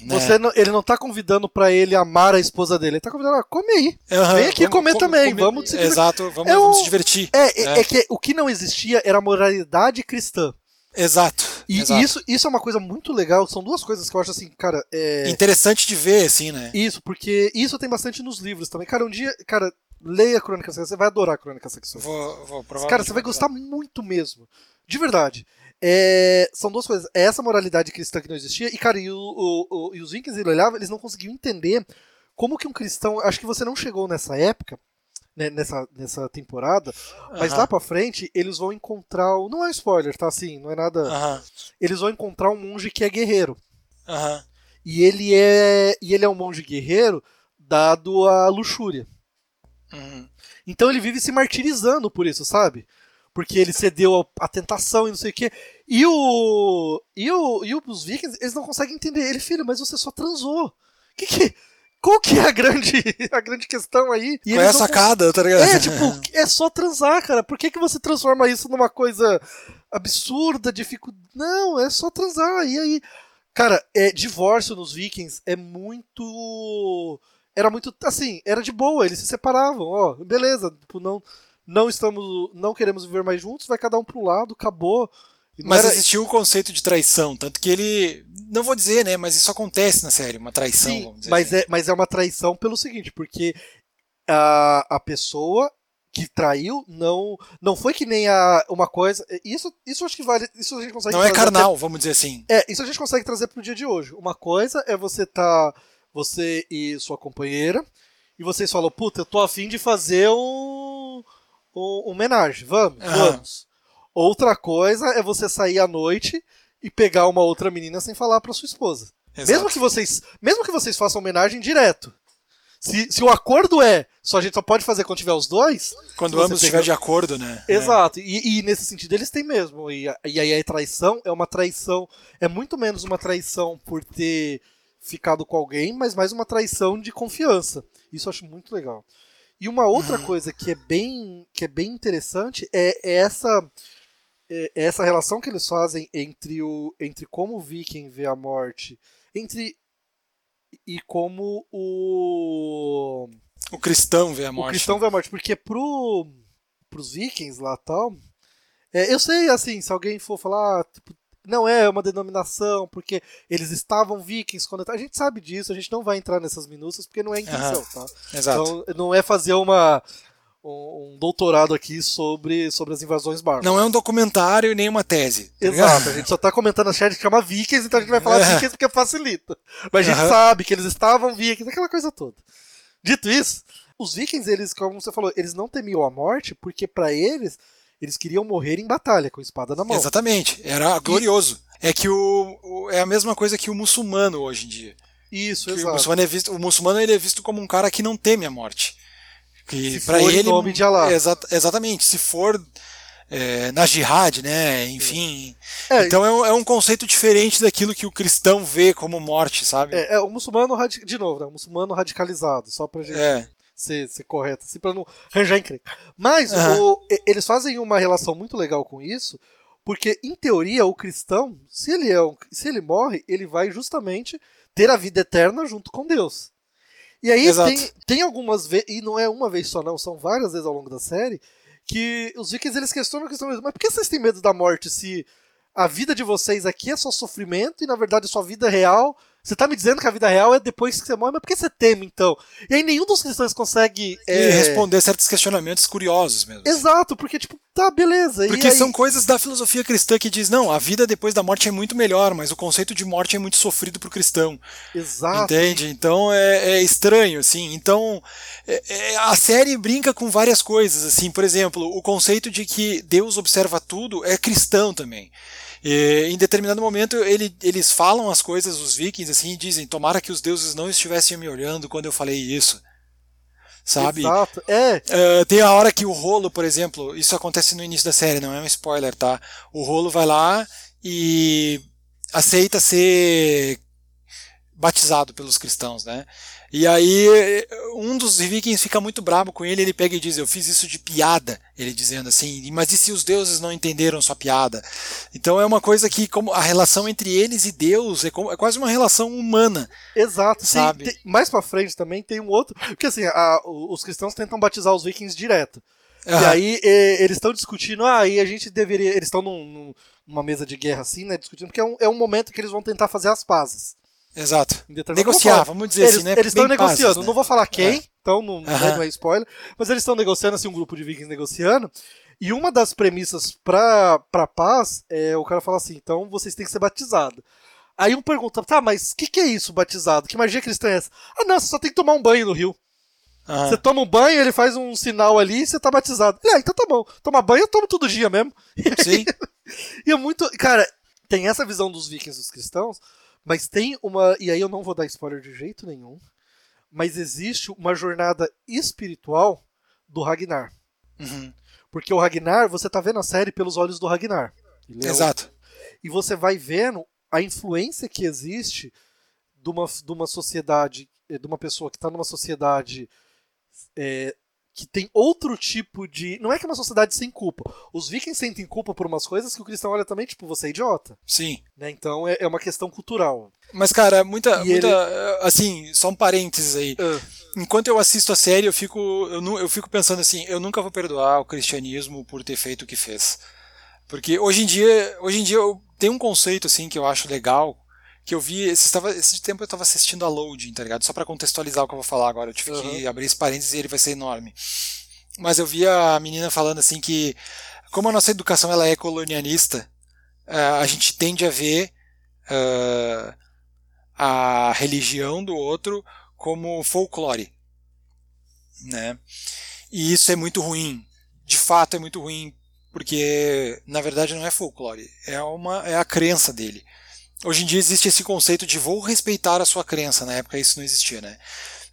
Né? Você não- ele não tá convidando pra ele amar a esposa dele, ele tá convidando, ah, come aí. Aham, Vem aqui comer também, vamos se divertir. Exato, vamos, É vamos o- se divertir. É, é, É. que o que não existia era a moralidade cristã. Exato. E, exato. isso, isso é uma coisa muito legal, são duas coisas que eu acho assim, cara, é... Interessante de ver, assim, né? Isso, porque isso tem bastante nos livros também. Cara, um dia, cara, leia Crônica Sexual, você vai adorar Crônica Sexual. Vou, vou provavelmente Cara, você vai gostar muito mesmo. De verdade. É, são duas coisas. É essa moralidade cristã que não existia, e, cara, e, o, o- o- e os Vikings ele olhava, eles não conseguiam entender como que um cristão. Acho que você não chegou nessa época, né, nessa, nessa temporada, mas lá pra frente eles vão encontrar. o- Não é spoiler, tá assim, não é nada. Eles vão encontrar um monge que é guerreiro. E ele é. E ele é um monge guerreiro dado à luxúria. uhum. Então ele vive se martirizando por isso, sabe? Porque ele cedeu à tentação e não sei o quê. E o. E, o, e os vikings, eles não conseguem entender. Ele, filho, mas você só transou. Que que. Qual que é a grande, *laughs* a grande questão aí? E Qual é a sacada, tá ligado? é, tipo, é só transar, cara. Por que, que você transforma isso numa coisa absurda, dificuldade? Não, é só transar. E aí. Cara, é, divórcio nos Vikings é muito. Era muito. Assim, era de boa, eles se separavam, ó. Beleza, tipo, não, não estamos. Não queremos viver mais juntos, vai cada um pro lado, acabou. Mas era- existiu o conceito de traição, tanto que ele. Não vou dizer, né? Mas isso acontece na série, uma traição, Sim, vamos dizer mas assim. é, mas é uma traição pelo seguinte, porque a, a pessoa que traiu não não foi que nem a uma coisa. Isso isso acho que vale. Isso a gente consegue Não é trazer até- carnal, vamos dizer assim. É, isso a gente consegue trazer pro dia de hoje. Uma coisa é você tá. Você e sua companheira, e vocês falam, puta, eu tô afim de fazer um. Um, homenagem. Vamos, Aham. vamos. Outra coisa é você sair à noite e pegar uma outra menina sem falar pra sua esposa. Exato. Mesmo que vocês, mesmo que vocês façam homenagem direto. Se, se o acordo é só a gente só pode fazer quando tiver os dois, Quando ambos estiverem de acordo, né? Exato, e, e nesse sentido eles têm mesmo. E, e aí a traição é uma traição, é muito menos uma traição por ter ficado com alguém, mas mais uma traição de confiança. Isso eu acho muito legal. E uma outra coisa que é bem, que é bem interessante é, é essa é, é essa relação que eles fazem entre o entre como o Viking vê a morte, entre e como o O cristão vê a o morte. cristão vê a morte, porque pro, pros vikings lá tal. É, eu sei, assim, se alguém for falar, tipo, não é uma denominação, porque eles estavam vikings quando. A gente sabe disso, a gente não vai entrar nessas minúcias, porque não é intenção, tá? Exato. Então não é fazer uma. Um doutorado aqui sobre, sobre as invasões bárbaras. Não é um documentário e nem uma tese. tá? Exato, a gente só tá comentando a série que chama Vikings, então a gente vai falar É. Vikings porque facilita. Mas a gente sabe que eles estavam Vikings, aquela coisa toda. Dito isso, os Vikings, eles, como você falou, eles não temiam a morte porque pra eles, eles queriam morrer em batalha, com espada na mão. Exatamente. Era glorioso. É que o, o- é a mesma coisa que o muçulmano hoje em dia. Isso, Que o exato. muçulmano é visto, o muçulmano ele é visto como um cara que não teme a morte. Que para ele nome de Alá. Exa- exatamente. Se for é, na jihad, né? Enfim. É, Então é um, é um conceito diferente daquilo que o cristão vê como morte, sabe? é, é o muçulmano, de novo, né, o muçulmano radicalizado, só pra gente É. ser, ser correto, assim, pra não arranjar encrenca. Mas Aham. o- eles fazem uma relação muito legal com isso, porque, em teoria, o cristão, se ele, é um- se ele morre, ele vai justamente ter a vida eterna junto com Deus. E aí Exato. tem, tem algumas vezes, e não é uma vez só não, são várias vezes ao longo da série, que os vikings eles questionam a questão mesmo, mas por que vocês têm medo da morte se a vida de vocês aqui é só sofrimento e na verdade sua vida real você tá me dizendo que a vida real é depois que você morre, mas por que você teme então? E aí nenhum dos cristãos consegue. É... responder certos questionamentos curiosos mesmo. Exato, porque, tipo, tá, beleza. Porque aí... são coisas da filosofia cristã que diz, não, a vida depois da morte é muito melhor, mas o conceito de morte é muito sofrido pro cristão. Exato. Entende? Então é, é estranho, assim. Então é, é, a série brinca com várias coisas, assim. Por exemplo, o conceito de que Deus observa tudo é cristão também. E, em determinado momento ele, eles falam as coisas, os vikings, assim, e dizem: Tomara que os deuses não estivessem me olhando quando eu falei isso. Sabe? Exato. É. Uh, tem a hora que o rolo, por exemplo, isso acontece no início da série, não é um spoiler, tá? O rolo vai lá e aceita ser batizado pelos cristãos, né? E aí um dos vikings fica muito bravo com ele, ele pega e diz: "Eu fiz isso de piada", ele dizendo assim: "Mas e se os deuses não entenderam sua piada?". Então é uma coisa que como a relação entre eles e Deus é, como, é quase uma relação humana. Exato, sabe? Tem, mais para frente também tem um outro, porque assim, a, os cristãos tentam batizar os vikings direto. Uhum. E aí e, eles estão discutindo, ah, aí a gente deveria, eles estão num, numa mesa de guerra assim, né, discutindo, porque é um, é um momento que eles vão tentar fazer as pazes. Exato. Negociar, vamos dizer eles, assim, né? Eles estão negociando, né? não vou falar quem, é. então não, não é spoiler, mas eles estão negociando, assim, um grupo de vikings negociando, e uma das premissas pra, pra paz é o cara fala assim, então vocês têm que ser batizados. Aí um pergunta, tá, mas o que, que é isso, batizado? Que magia cristã é essa? Ah, não, você só tem que tomar um banho no rio. Uhum. Você toma um banho, ele faz um sinal ali e você tá batizado. Ah, então tá bom. Tomar banho eu tomo todo dia mesmo. Sim. *laughs* e é muito. Cara, tem essa visão dos vikings, dos cristãos, mas tem uma. E aí eu não vou dar spoiler de jeito nenhum. Mas existe uma jornada espiritual do Ragnar. Uhum. Porque o Ragnar, você tá vendo a série pelos olhos do Ragnar. É Exato. E você vai vendo a influência que existe de uma, de uma sociedade, eh, de uma pessoa que está numa sociedade é, que tem outro tipo de. Não é que é uma sociedade sem culpa. Os vikings sentem culpa por umas coisas que o cristão olha também, tipo, você é idiota. Sim. Né? Então é, é uma questão cultural. Mas, cara, muita. muita ele... Assim, só um parênteses aí. Uh. Enquanto eu assisto a série, eu fico, eu, eu fico pensando assim, eu nunca vou perdoar o cristianismo por ter feito o que fez. Porque hoje em dia, hoje em dia eu tenho um conceito assim que eu acho legal, que eu vi, esse, tava, esse tempo eu estava assistindo a Loading, tá ligado? Só para contextualizar o que eu vou falar agora, eu tive uhum. que abrir esse parênteses e ele vai ser enorme. Mas eu vi a menina falando assim que, como a nossa educação ela é colonialista, uh, a gente tende a ver uh, a religião do outro como folclore, né? E isso é muito ruim. De fato é muito ruim, porque na verdade não é folclore, é uma é a crença dele. Hoje em dia existe esse conceito de vou respeitar a sua crença, na época isso não existia, né?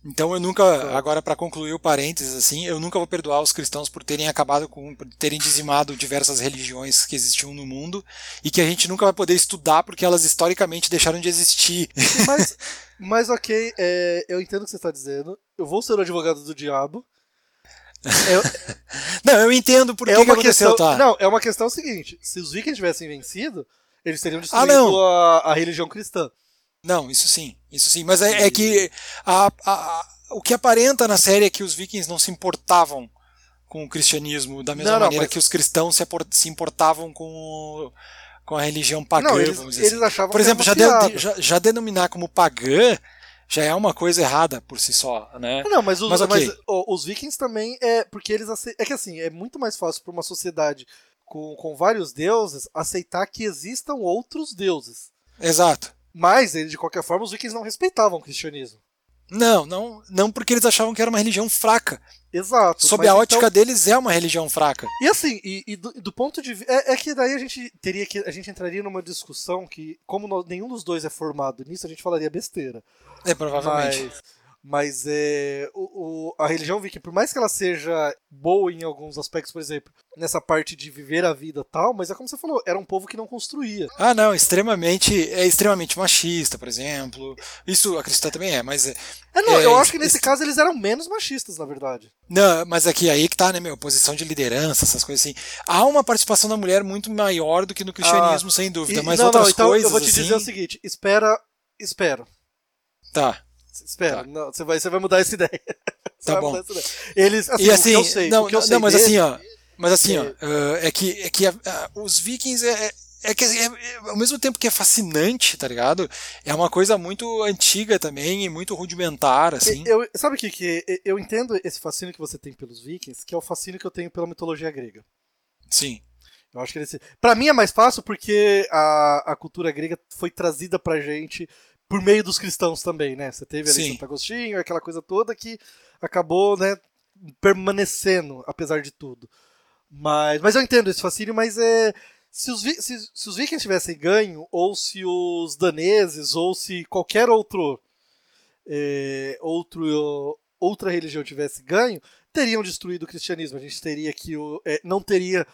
Então eu nunca, agora para concluir o parênteses assim, eu nunca vou perdoar os cristãos por terem acabado com, por terem dizimado diversas religiões que existiam no mundo e que a gente nunca vai poder estudar porque elas historicamente deixaram de existir. *laughs* Mas, mas ok, é, eu entendo o que você está dizendo. Eu vou ser o advogado do diabo. É, não, eu entendo por é que, que aconteceu, questão, tá? Não, é uma questão seguinte: se os vikings tivessem vencido, eles teriam destruído ah, a, a, religião cristã. Não, isso sim, isso sim. Mas é, é que a, a, o que aparenta na série é que os vikings não se importavam com o cristianismo da mesma não, não, maneira mas... que os cristãos se importavam com, com a religião pagã, não, eles, vamos dizer eles assim. Por exemplo, já, de, já, já, denominar como pagã já é uma coisa errada por si só, né? Não, mas os, mas, okay. mas, os vikings também é porque eles é que assim é muito mais fácil para uma sociedade com, com vários deuses, aceitar que existam outros deuses. Exato. Mas, de qualquer forma, os vikings não respeitavam o cristianismo. Não, não, não porque eles achavam que era uma religião fraca. Exato. Sob a ótica então... deles é uma religião fraca. E assim, e, e do, do, ponto de vista. É, é, que daí a gente teria que. A gente entraria numa discussão que, como nós, nenhum dos dois é formado nisso, a gente falaria besteira. É, provavelmente. Mas, mas é, o, o, a religião viking, por mais que ela seja boa em alguns aspectos, por exemplo, nessa parte de viver a vida tal, mas é como você falou, era um povo que não construía. Ah, não, extremamente, é extremamente machista, por exemplo. Isso a cristã também é, mas. É, é não, é, eu acho que nesse caso eles eram menos machistas, na verdade. Não, mas aqui aí que tá, né, meu, posição de liderança, essas coisas assim. Há uma participação da mulher muito maior do que no cristianismo, ah, sem dúvida, e, mas não, outras não, então coisas. Eu vou te assim... dizer o seguinte: espera, espera. Tá. Espera, tá. não, você, vai, você vai mudar essa ideia. *laughs* Tá bom. Eles, assim, e assim, eu sei, não, eu não, mas dele, assim, ó. Mas assim, é, ó, é que, é que uh, os vikings é, é, é que é, é, ao mesmo tempo que é fascinante, tá ligado? É uma coisa muito antiga também e muito rudimentar, assim. Eu, sabe o que, que eu entendo esse fascínio que você tem pelos vikings, que é o fascínio que eu tenho pela mitologia grega. Sim. Eu acho que ele. Pra mim é mais fácil porque a, a cultura grega foi trazida pra gente por meio dos cristãos também, né? Você teve ali Sim. Santo Agostinho, aquela coisa toda que acabou, né, permanecendo, apesar de tudo. Mas, mas eu entendo esse fascínio, mas é. Se os, se, se os vikings tivessem ganho, ou se os daneses, ou se qualquer outro, é, outro outra religião tivesse ganho, teriam destruído o cristianismo. A gente teria que. É, não teria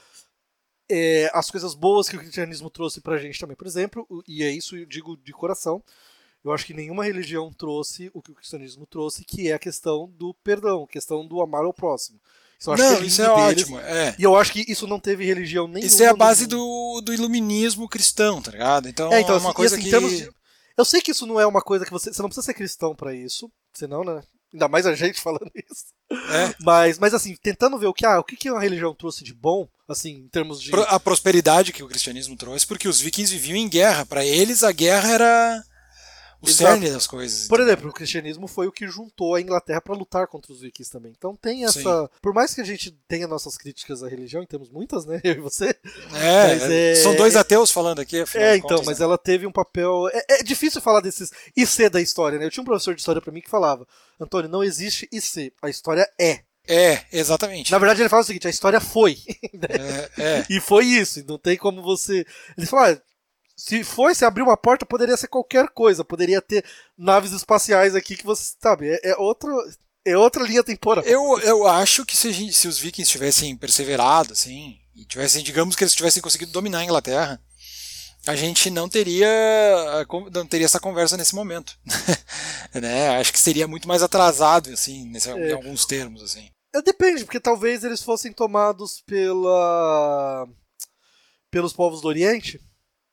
é, as coisas boas que o cristianismo trouxe pra gente também. Por exemplo, e é isso eu digo de coração, eu acho que nenhuma religião trouxe o que o cristianismo trouxe, que é a questão do perdão, a questão do amar ao próximo. Isso não, é isso é deles, ótimo. É. E eu acho que isso não teve religião nenhuma. Isso é a base do, do iluminismo cristão, tá ligado? Então é, então, é uma assim, coisa assim, que. De... Eu sei que isso não é uma coisa que você. Você não precisa ser cristão para isso, senão, né? Ainda mais a gente *laughs* falando isso. É. Mas, mas assim, tentando ver o que, ah, o que, que a religião trouxe de bom, assim, em termos de. A prosperidade que o cristianismo trouxe, porque os vikings viviam em guerra. Para eles, a guerra era o Exato. cerne das coisas. Por exemplo, o cristianismo foi o que juntou a Inglaterra para lutar contra os vikings também. Então tem essa. Sim. Por mais que a gente tenha nossas críticas à religião, e temos muitas, né? *laughs* Eu e você. É, é são dois ateus falando aqui. É, então, contas, mas né? ela teve um papel. É, é, difícil falar desses IC da história, né? Eu tinha um professor de história para mim que falava: Antônio, não existe IC, a história é. É, exatamente. Na verdade, ele fala o seguinte: a história foi. *laughs* é, é. E foi isso. Não tem como você. Ele fala: ah, se fosse abrir uma porta, poderia ser qualquer coisa. Poderia ter naves espaciais aqui que você sabe. É, é outro. É outra linha temporal. Eu, eu acho que se, gente, se os vikings tivessem perseverado, assim, e tivessem, digamos que eles tivessem conseguido dominar a Inglaterra, a gente não teria não teria essa conversa nesse momento, *laughs* né? Acho que seria muito mais atrasado, assim, nesse, é. em alguns termos, assim. Depende, porque talvez eles fossem tomados pela pelos povos do Oriente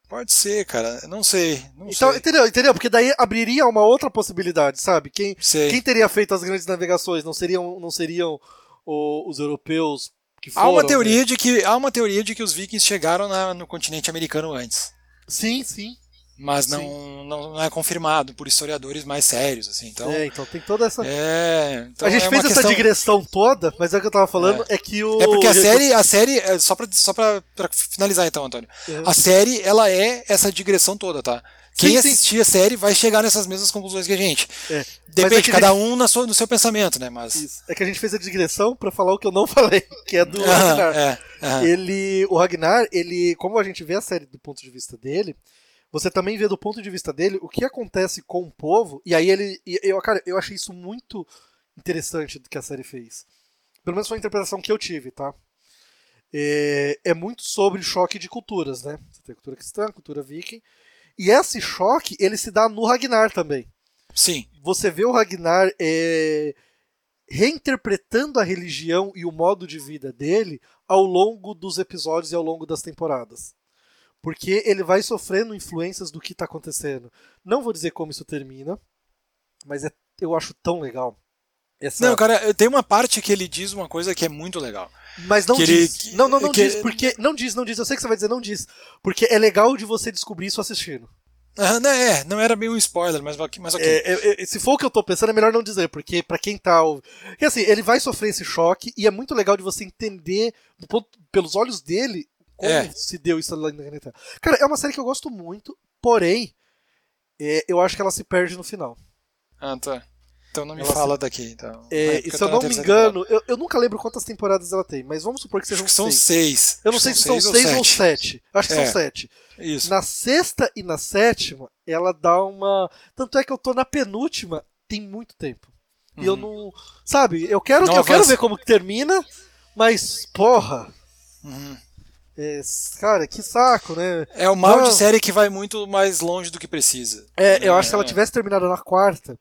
Pode ser, cara. Não sei. Não então, sei. entendeu? Entendeu? Porque daí abriria uma outra possibilidade, sabe? Quem, quem teria feito as grandes navegações? Não seriam, não seriam o, os europeus que foram? Há uma teoria né? de que há uma teoria de que os vikings chegaram na, no continente americano antes. Sim, sim mas não, não, não, é confirmado por historiadores mais sérios, assim. Então, é, então tem toda essa. É, então a gente é fez essa questão... digressão toda, mas é o que eu tava falando é, é que o. É porque a série, a série é, só pra, só pra, pra finalizar então, Antônio. É. A série, ela é essa digressão toda, tá? Quem sim, assistir sim. a série vai chegar nessas mesmas conclusões que a gente. É. Depende, é cada gente... um na sua, no seu pensamento, né? Mas... Isso. É que a gente fez a digressão para falar o que eu não *laughs* falei, que é do Ragnar. É, ele, o Ragnar, ele, como a gente vê a série do ponto de vista dele, você também vê do ponto de vista dele o que acontece com o povo, e aí ele. Eu, cara, eu achei isso muito interessante do que a série fez. Pelo menos foi a interpretação que eu tive, tá? É, é muito sobre choque de culturas, né? Você tem cultura cristã, cultura viking. E esse choque, ele se dá no Ragnar também. Sim. Você vê o Ragnar é, reinterpretando a religião e o modo de vida dele ao longo dos episódios e ao longo das temporadas porque ele vai sofrendo influências do que está acontecendo. Não vou dizer como isso termina, mas é, eu acho tão legal. Essa... Não, cara, tem uma parte que ele diz uma coisa que é muito legal. Mas não que diz. Ele... Não, não, não que... diz, porque. Não diz, não diz. Eu sei que você vai dizer não diz. Porque é legal de você descobrir isso assistindo. Ah, não, é, não era bem um spoiler, mas, mas ok. É, é, se for o que eu tô pensando, é melhor não dizer, porque para quem tá. Porque assim, ele vai sofrer esse choque e é muito legal de você entender, ponto, pelos olhos dele, como é. se deu isso lá na Inglaterra. Cara, é uma série que eu gosto muito, porém, é, eu acho que ela se perde no final. Ah, tá. Então não me ela fala se... daqui. Então. É, se eu não me engano, eu, eu, nunca lembro quantas temporadas ela tem, mas vamos supor que sejam acho que são seis. seis. Eu não sei se são seis, seis ou, sete. Acho que é. são sete. Isso. Na sexta e na sétima, ela dá uma. Tanto é que eu tô na penúltima tem muito tempo. E eu uhum. não. Sabe, eu quero, não, eu quero ver como que termina, mas, porra. Uhum. É, cara, que saco, né? É o mal Não. de série que vai muito mais longe do que precisa. É, eu acho que se ela é. tivesse terminado na quarta,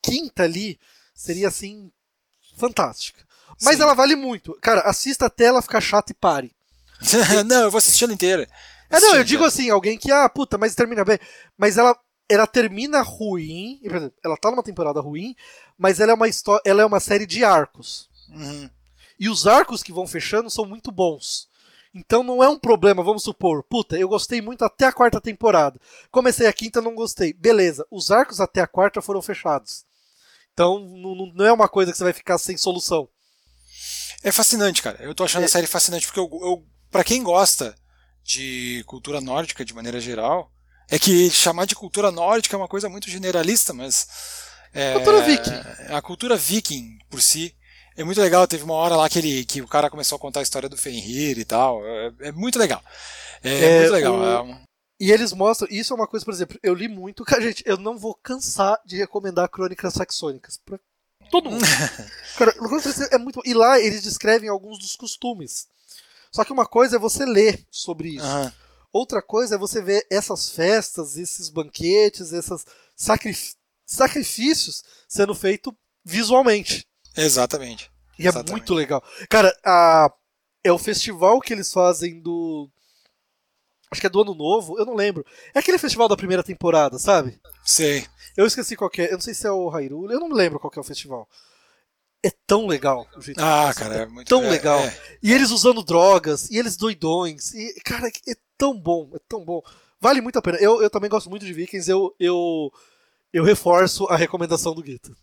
quinta ali, seria assim, fantástica. Mas Sim. ela vale muito. Cara, assista até ela ficar chata e pare. *laughs* não, eu vou assistir ela inteira. É, não, eu digo assim, alguém que, ah, puta, mas termina bem. Mas ela, ela termina ruim, ela tá numa temporada ruim, mas ela é uma ela é uma série de arcos. Uhum. E os arcos que vão fechando são muito bons. Então não é um problema, vamos supor, puta, eu gostei muito até a quarta temporada. Comecei a quinta, não gostei. Beleza, os arcos até a quarta foram fechados. Então não, não é uma coisa que você vai ficar sem solução. É fascinante, cara. Eu tô achando é. a série fascinante porque eu, eu para quem gosta de cultura nórdica de maneira geral, é que chamar de cultura nórdica é uma coisa muito generalista, mas é, cultura viking. A cultura viking por si é muito legal. Teve uma hora lá que, ele, que o cara começou a contar a história do Fenrir e tal. É, é muito legal. É, é muito legal. O... É e eles mostram, isso é uma coisa, por exemplo, eu li muito, cara, gente, eu não vou cansar de recomendar crônicas saxônicas pra todo mundo. *laughs* cara, é muito E lá eles descrevem alguns dos costumes. Só que uma coisa é você ler sobre isso. Uhum. Outra coisa é você ver essas festas, esses banquetes, esses sacrifícios sendo feitos visualmente. Exatamente. E Exatamente. é muito legal. Cara, a, é o festival que eles fazem do. Acho que é do Ano Novo, eu não lembro. É aquele festival da primeira temporada, sabe? Sei. Eu esqueci qual é. Eu não sei se é o Hyrule, eu não me lembro qual é o festival. É tão legal o jeito Ah, cara, é, é muito tão é, legal. É. E eles usando drogas, e eles doidões. E, cara, é tão bom, é tão bom. Vale muito a pena. Eu, eu também gosto muito de Vikings, eu, eu, eu reforço a recomendação do Guita.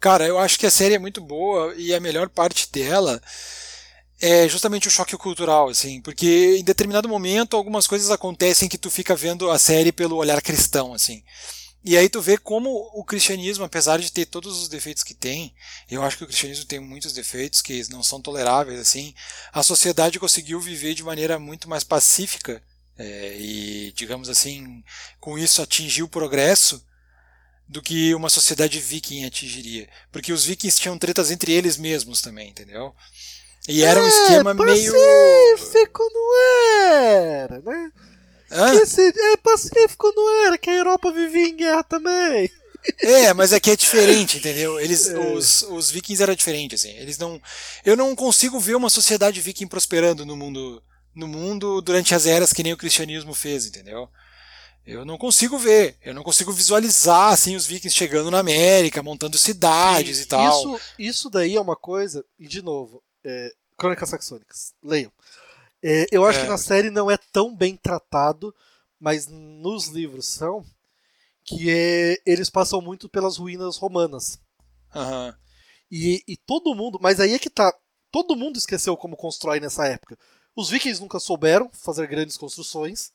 Cara, eu acho que a série é muito boa e a melhor parte dela é justamente o choque cultural, assim, porque em determinado momento algumas coisas acontecem que tu fica vendo a série pelo olhar cristão, assim. E aí tu vê como o cristianismo, apesar de ter todos os defeitos que tem, eu acho que o cristianismo tem muitos defeitos que não são toleráveis, assim, a sociedade conseguiu viver de maneira muito mais pacífica é, e, digamos assim, com isso atingiu o progresso do que uma sociedade viking atingiria. Porque os vikings tinham tretas entre eles mesmos também, entendeu? E era um é, esquema meio. Pacífico não era, né? Esse, é pacífico não era, que a Europa vivia em guerra também. *laughs* É, mas aqui é diferente, entendeu? Eles, é. os, os vikings eram diferentes, assim. Eles não. Eu não consigo ver uma sociedade viking prosperando no mundo, no mundo durante as eras que nem o cristianismo fez, entendeu? Eu não consigo ver, eu não consigo visualizar assim os vikings chegando na América, montando cidades Sim, e tal. Isso, isso daí é uma coisa, e de novo, é, Crônicas Saxônicas, leiam. É, eu acho é. que na série não é tão bem tratado, mas nos livros são, que é, eles passam muito pelas ruínas romanas. Uhum. E, e todo mundo, mas aí é que tá, todo mundo esqueceu como constrói nessa época. Os vikings nunca souberam fazer grandes construções.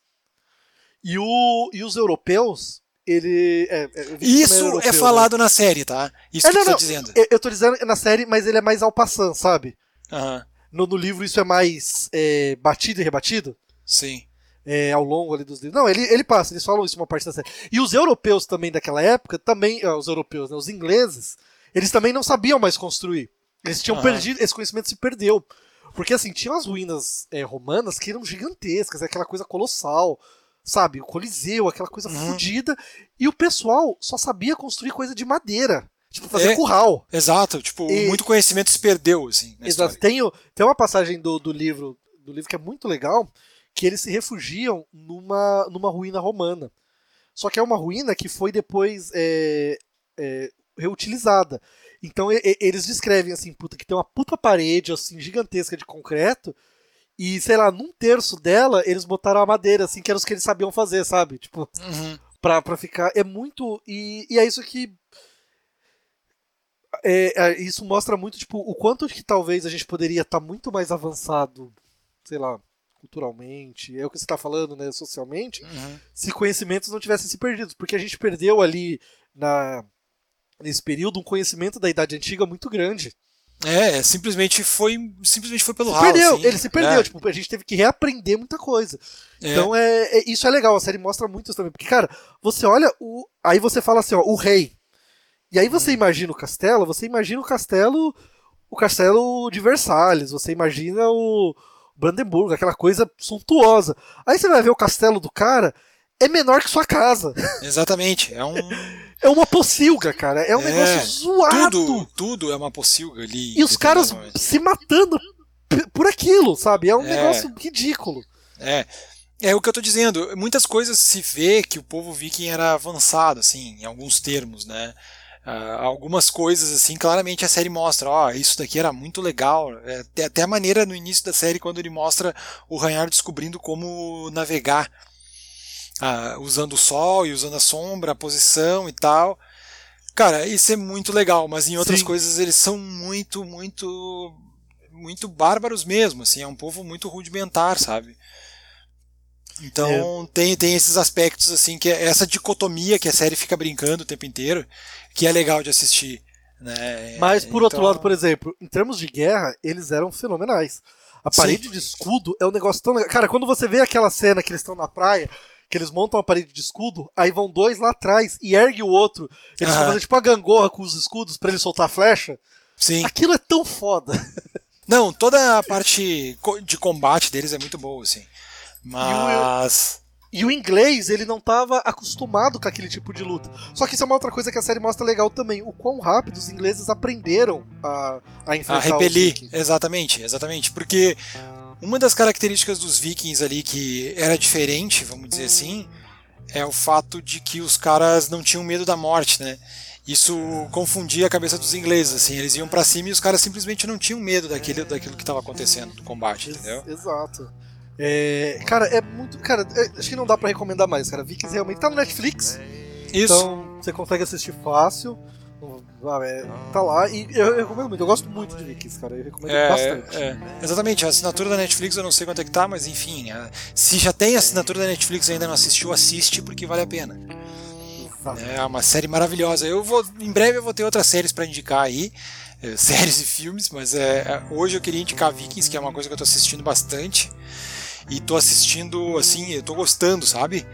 E, o, e os europeus, ele. É, é, Isso é, europeu, é falado né? na série, tá? Isso é, que não, você tá dizendo. Eu, eu tô dizendo na série, mas ele é mais ao passant, sabe? Uhum. No, no livro isso é mais é, batido e rebatido. Sim. É, ao longo ali dos livros. Não, ele, ele passa, eles falam isso uma parte da série. E os europeus também daquela época, também, os europeus, né, os ingleses, eles também não sabiam mais construir. Eles tinham uhum. perdido, esse conhecimento se perdeu. Porque assim, tinham as ruínas é, romanas que eram gigantescas, aquela coisa colossal sabe? O Coliseu, aquela coisa uhum. fodida. E o pessoal só sabia construir coisa de madeira. Tipo, fazer é, curral. Exato, tipo, e, muito conhecimento se perdeu, assim. exato. Tem, tem uma passagem do, do livro do livro que é muito legal, que eles se refugiam numa, numa ruína romana. Só que é uma ruína que foi depois é, é, reutilizada. Então e, eles descrevem assim, puta, que tem uma puta parede assim gigantesca de concreto e, sei lá, num terço dela, eles botaram a madeira, assim, que era os que eles sabiam fazer, sabe? Tipo, uhum. pra, pra ficar. É muito. E, e é isso que. É, é, isso mostra muito, tipo, o quanto que talvez a gente poderia estar tá muito mais avançado, sei lá, culturalmente, é o que você está falando, né, socialmente, uhum. se conhecimentos não tivessem se perdido. Porque a gente perdeu ali na, nesse período um conhecimento da Idade Antiga muito grande. É, simplesmente foi simplesmente foi pelo se. Perdeu, assim, ele se perdeu. É. Tipo, a gente teve que reaprender muita coisa. É. Então é, é, isso é legal, a série mostra muito isso também. Porque, cara, você olha o. Aí você fala assim, ó, o rei. E aí você hum. imagina o castelo, você imagina o castelo. O castelo de Versalhes, você imagina o Brandenburgo, aquela coisa suntuosa. Aí você vai ver o castelo do cara, é menor que sua casa. *laughs* Exatamente. É um. É uma pocilga, cara. É um é, negócio zoado. Tudo, tudo é uma pocilga ali. E os caras se matando por aquilo, sabe? É um é. negócio ridículo. É. É o que eu tô dizendo. Muitas coisas se vê que o povo viking era avançado, assim, em alguns termos, né? Uh, algumas coisas assim, claramente a série mostra, ó, oh, isso daqui era muito legal. É, até a maneira no início da série quando ele mostra o Ranhar descobrindo como navegar, uh, usando o sol e usando a sombra, a posição e tal. Cara, isso é muito legal, mas em outras Sim. coisas eles são muito, muito, muito bárbaros mesmo, assim, é um povo muito rudimentar, sabe? Então é. tem, tem esses aspectos assim que é essa dicotomia que a série fica brincando o tempo inteiro, que é legal de assistir. Né? Mas por então... outro lado, por exemplo, em termos de guerra, eles eram fenomenais. A parede Sim. de escudo é um negócio tão legal. Cara, quando você vê aquela cena que eles estão na praia, que eles montam a parede de escudo, aí vão dois lá atrás e ergue o outro. Eles vão fazer tipo a gangorra com os escudos para ele soltar a flecha. Sim. Aquilo é tão foda. *laughs* Não, toda a parte de combate deles é muito boa, assim. Mas. E o inglês, ele não estava acostumado com aquele tipo de luta. Só que isso é uma outra coisa que a série mostra legal também. O quão rápido os ingleses aprenderam a, a enfrentar A repelir, exatamente, exatamente. Porque uma das características dos vikings ali que era diferente, vamos dizer assim, é o fato de que os caras não tinham medo da morte, né? Isso confundia a cabeça dos ingleses, assim, eles iam para cima e os caras simplesmente não tinham medo daquele, daquilo que estava acontecendo do combate, entendeu? Exato. É, cara, é muito. Cara, é, acho que não dá para recomendar mais, cara. Vikings realmente tá no Netflix. Isso. Então você consegue assistir fácil. É, tá lá e eu, eu, recomendo muito. Eu gosto muito de Vikings, cara. Eu recomendo é, bastante. É, exatamente. A assinatura da Netflix eu não sei quanto é que tá, mas enfim. A, se já tem a assinatura da Netflix e ainda não assistiu, assiste porque vale a pena. É uma série maravilhosa. Eu vou, em breve eu vou ter outras séries para indicar aí, é, *laughs* séries e filmes, mas é, é, hoje eu queria indicar Vikings, que é uma coisa que eu tô assistindo bastante. E tô assistindo, assim, eu tô gostando, sabe?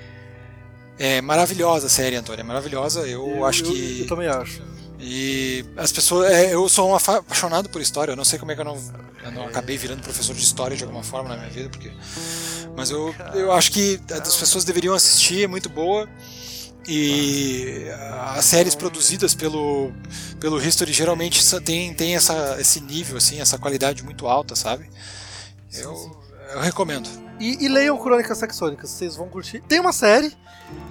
É maravilhosa a série, Antônio, é maravilhosa. Eu, eu acho eu, que. Eu também acho. E as pessoas. É, eu sou um apaixonado por história, eu não sei como é que eu não, eu não acabei virando professor de história de alguma forma na minha vida, porque. Mas eu, eu acho que as pessoas deveriam assistir, é muito boa. E as séries produzidas pelo, pelo History geralmente tem, tem essa, esse nível, assim, essa qualidade muito alta, sabe? Eu, eu recomendo. E, e, leiam Crônicas Saxônicas, vocês vão curtir. Tem uma série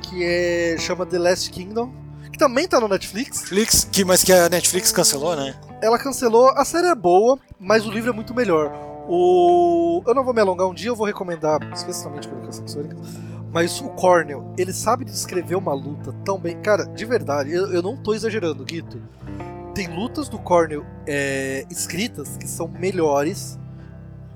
que é, chama The Last Kingdom, que também tá no Netflix. Netflix, que, mas que a Netflix cancelou, né? Ela cancelou, a série é boa, mas o livro é muito melhor. O... Eu não vou me alongar, um dia eu vou recomendar, especialmente Crônicas Saxônicas, mas o Cornel, ele sabe descrever uma luta tão bem. Cara, de verdade, eu, eu não tô exagerando, Guito. Tem lutas do Cornel é, escritas que são melhores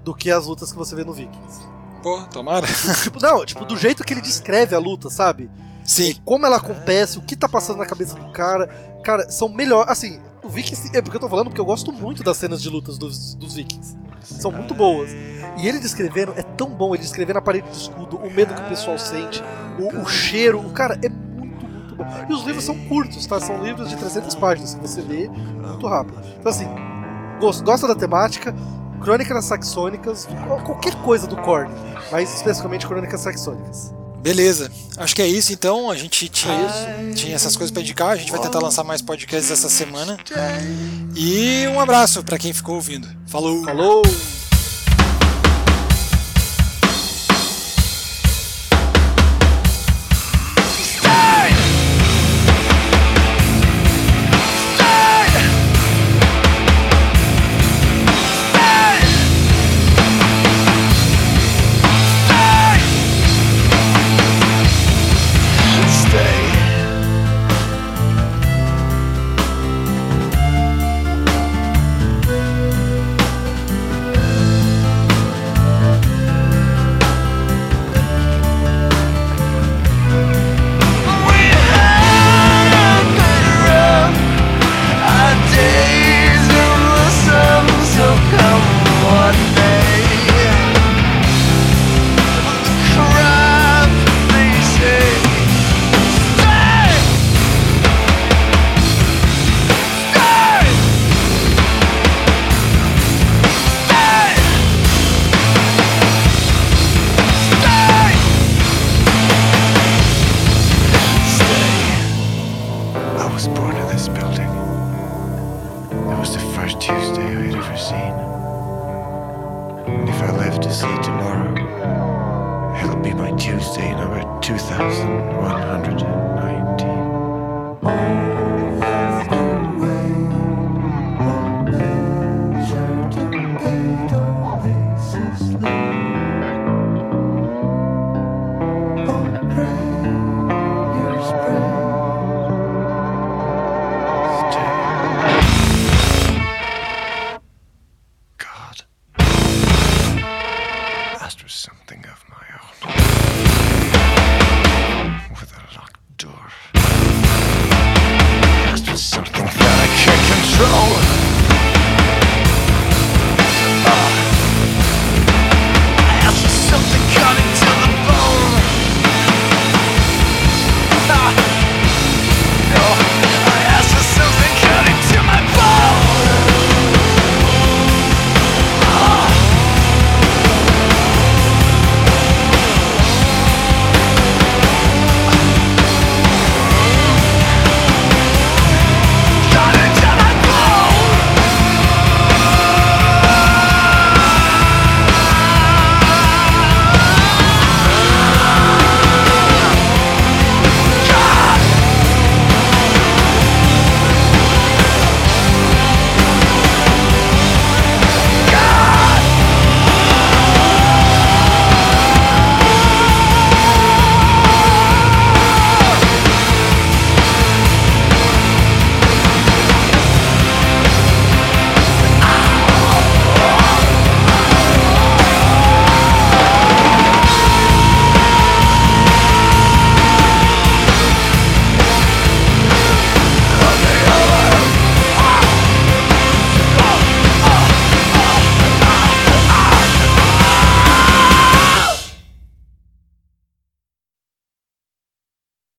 do que as lutas que você vê no Vikings. Pô, tomara. Tipo, não, tipo, do jeito que ele descreve a luta, sabe? Sim. como ela acontece, o que tá passando na cabeça do cara. Cara, são melhores. Assim, o Vikings. É porque eu tô falando porque eu gosto muito das cenas de lutas dos, dos Vikings. São muito boas. E ele descrevendo é tão bom, ele descrevendo a parede de escudo, o medo que o pessoal sente, o, o cheiro. O cara é muito, muito bom. E os livros são curtos, tá? São livros de 300 páginas que você lê muito rápido. Então, assim, gosta da temática, Crônicas Saxônicas, qualquer coisa do Korn, mas especificamente Crônicas Saxônicas. Beleza, acho que é isso então. A gente tinha, tinha essas coisas para indicar. A gente vai tentar lançar mais podcasts essa semana. E um abraço para quem ficou ouvindo. Falou! Falou!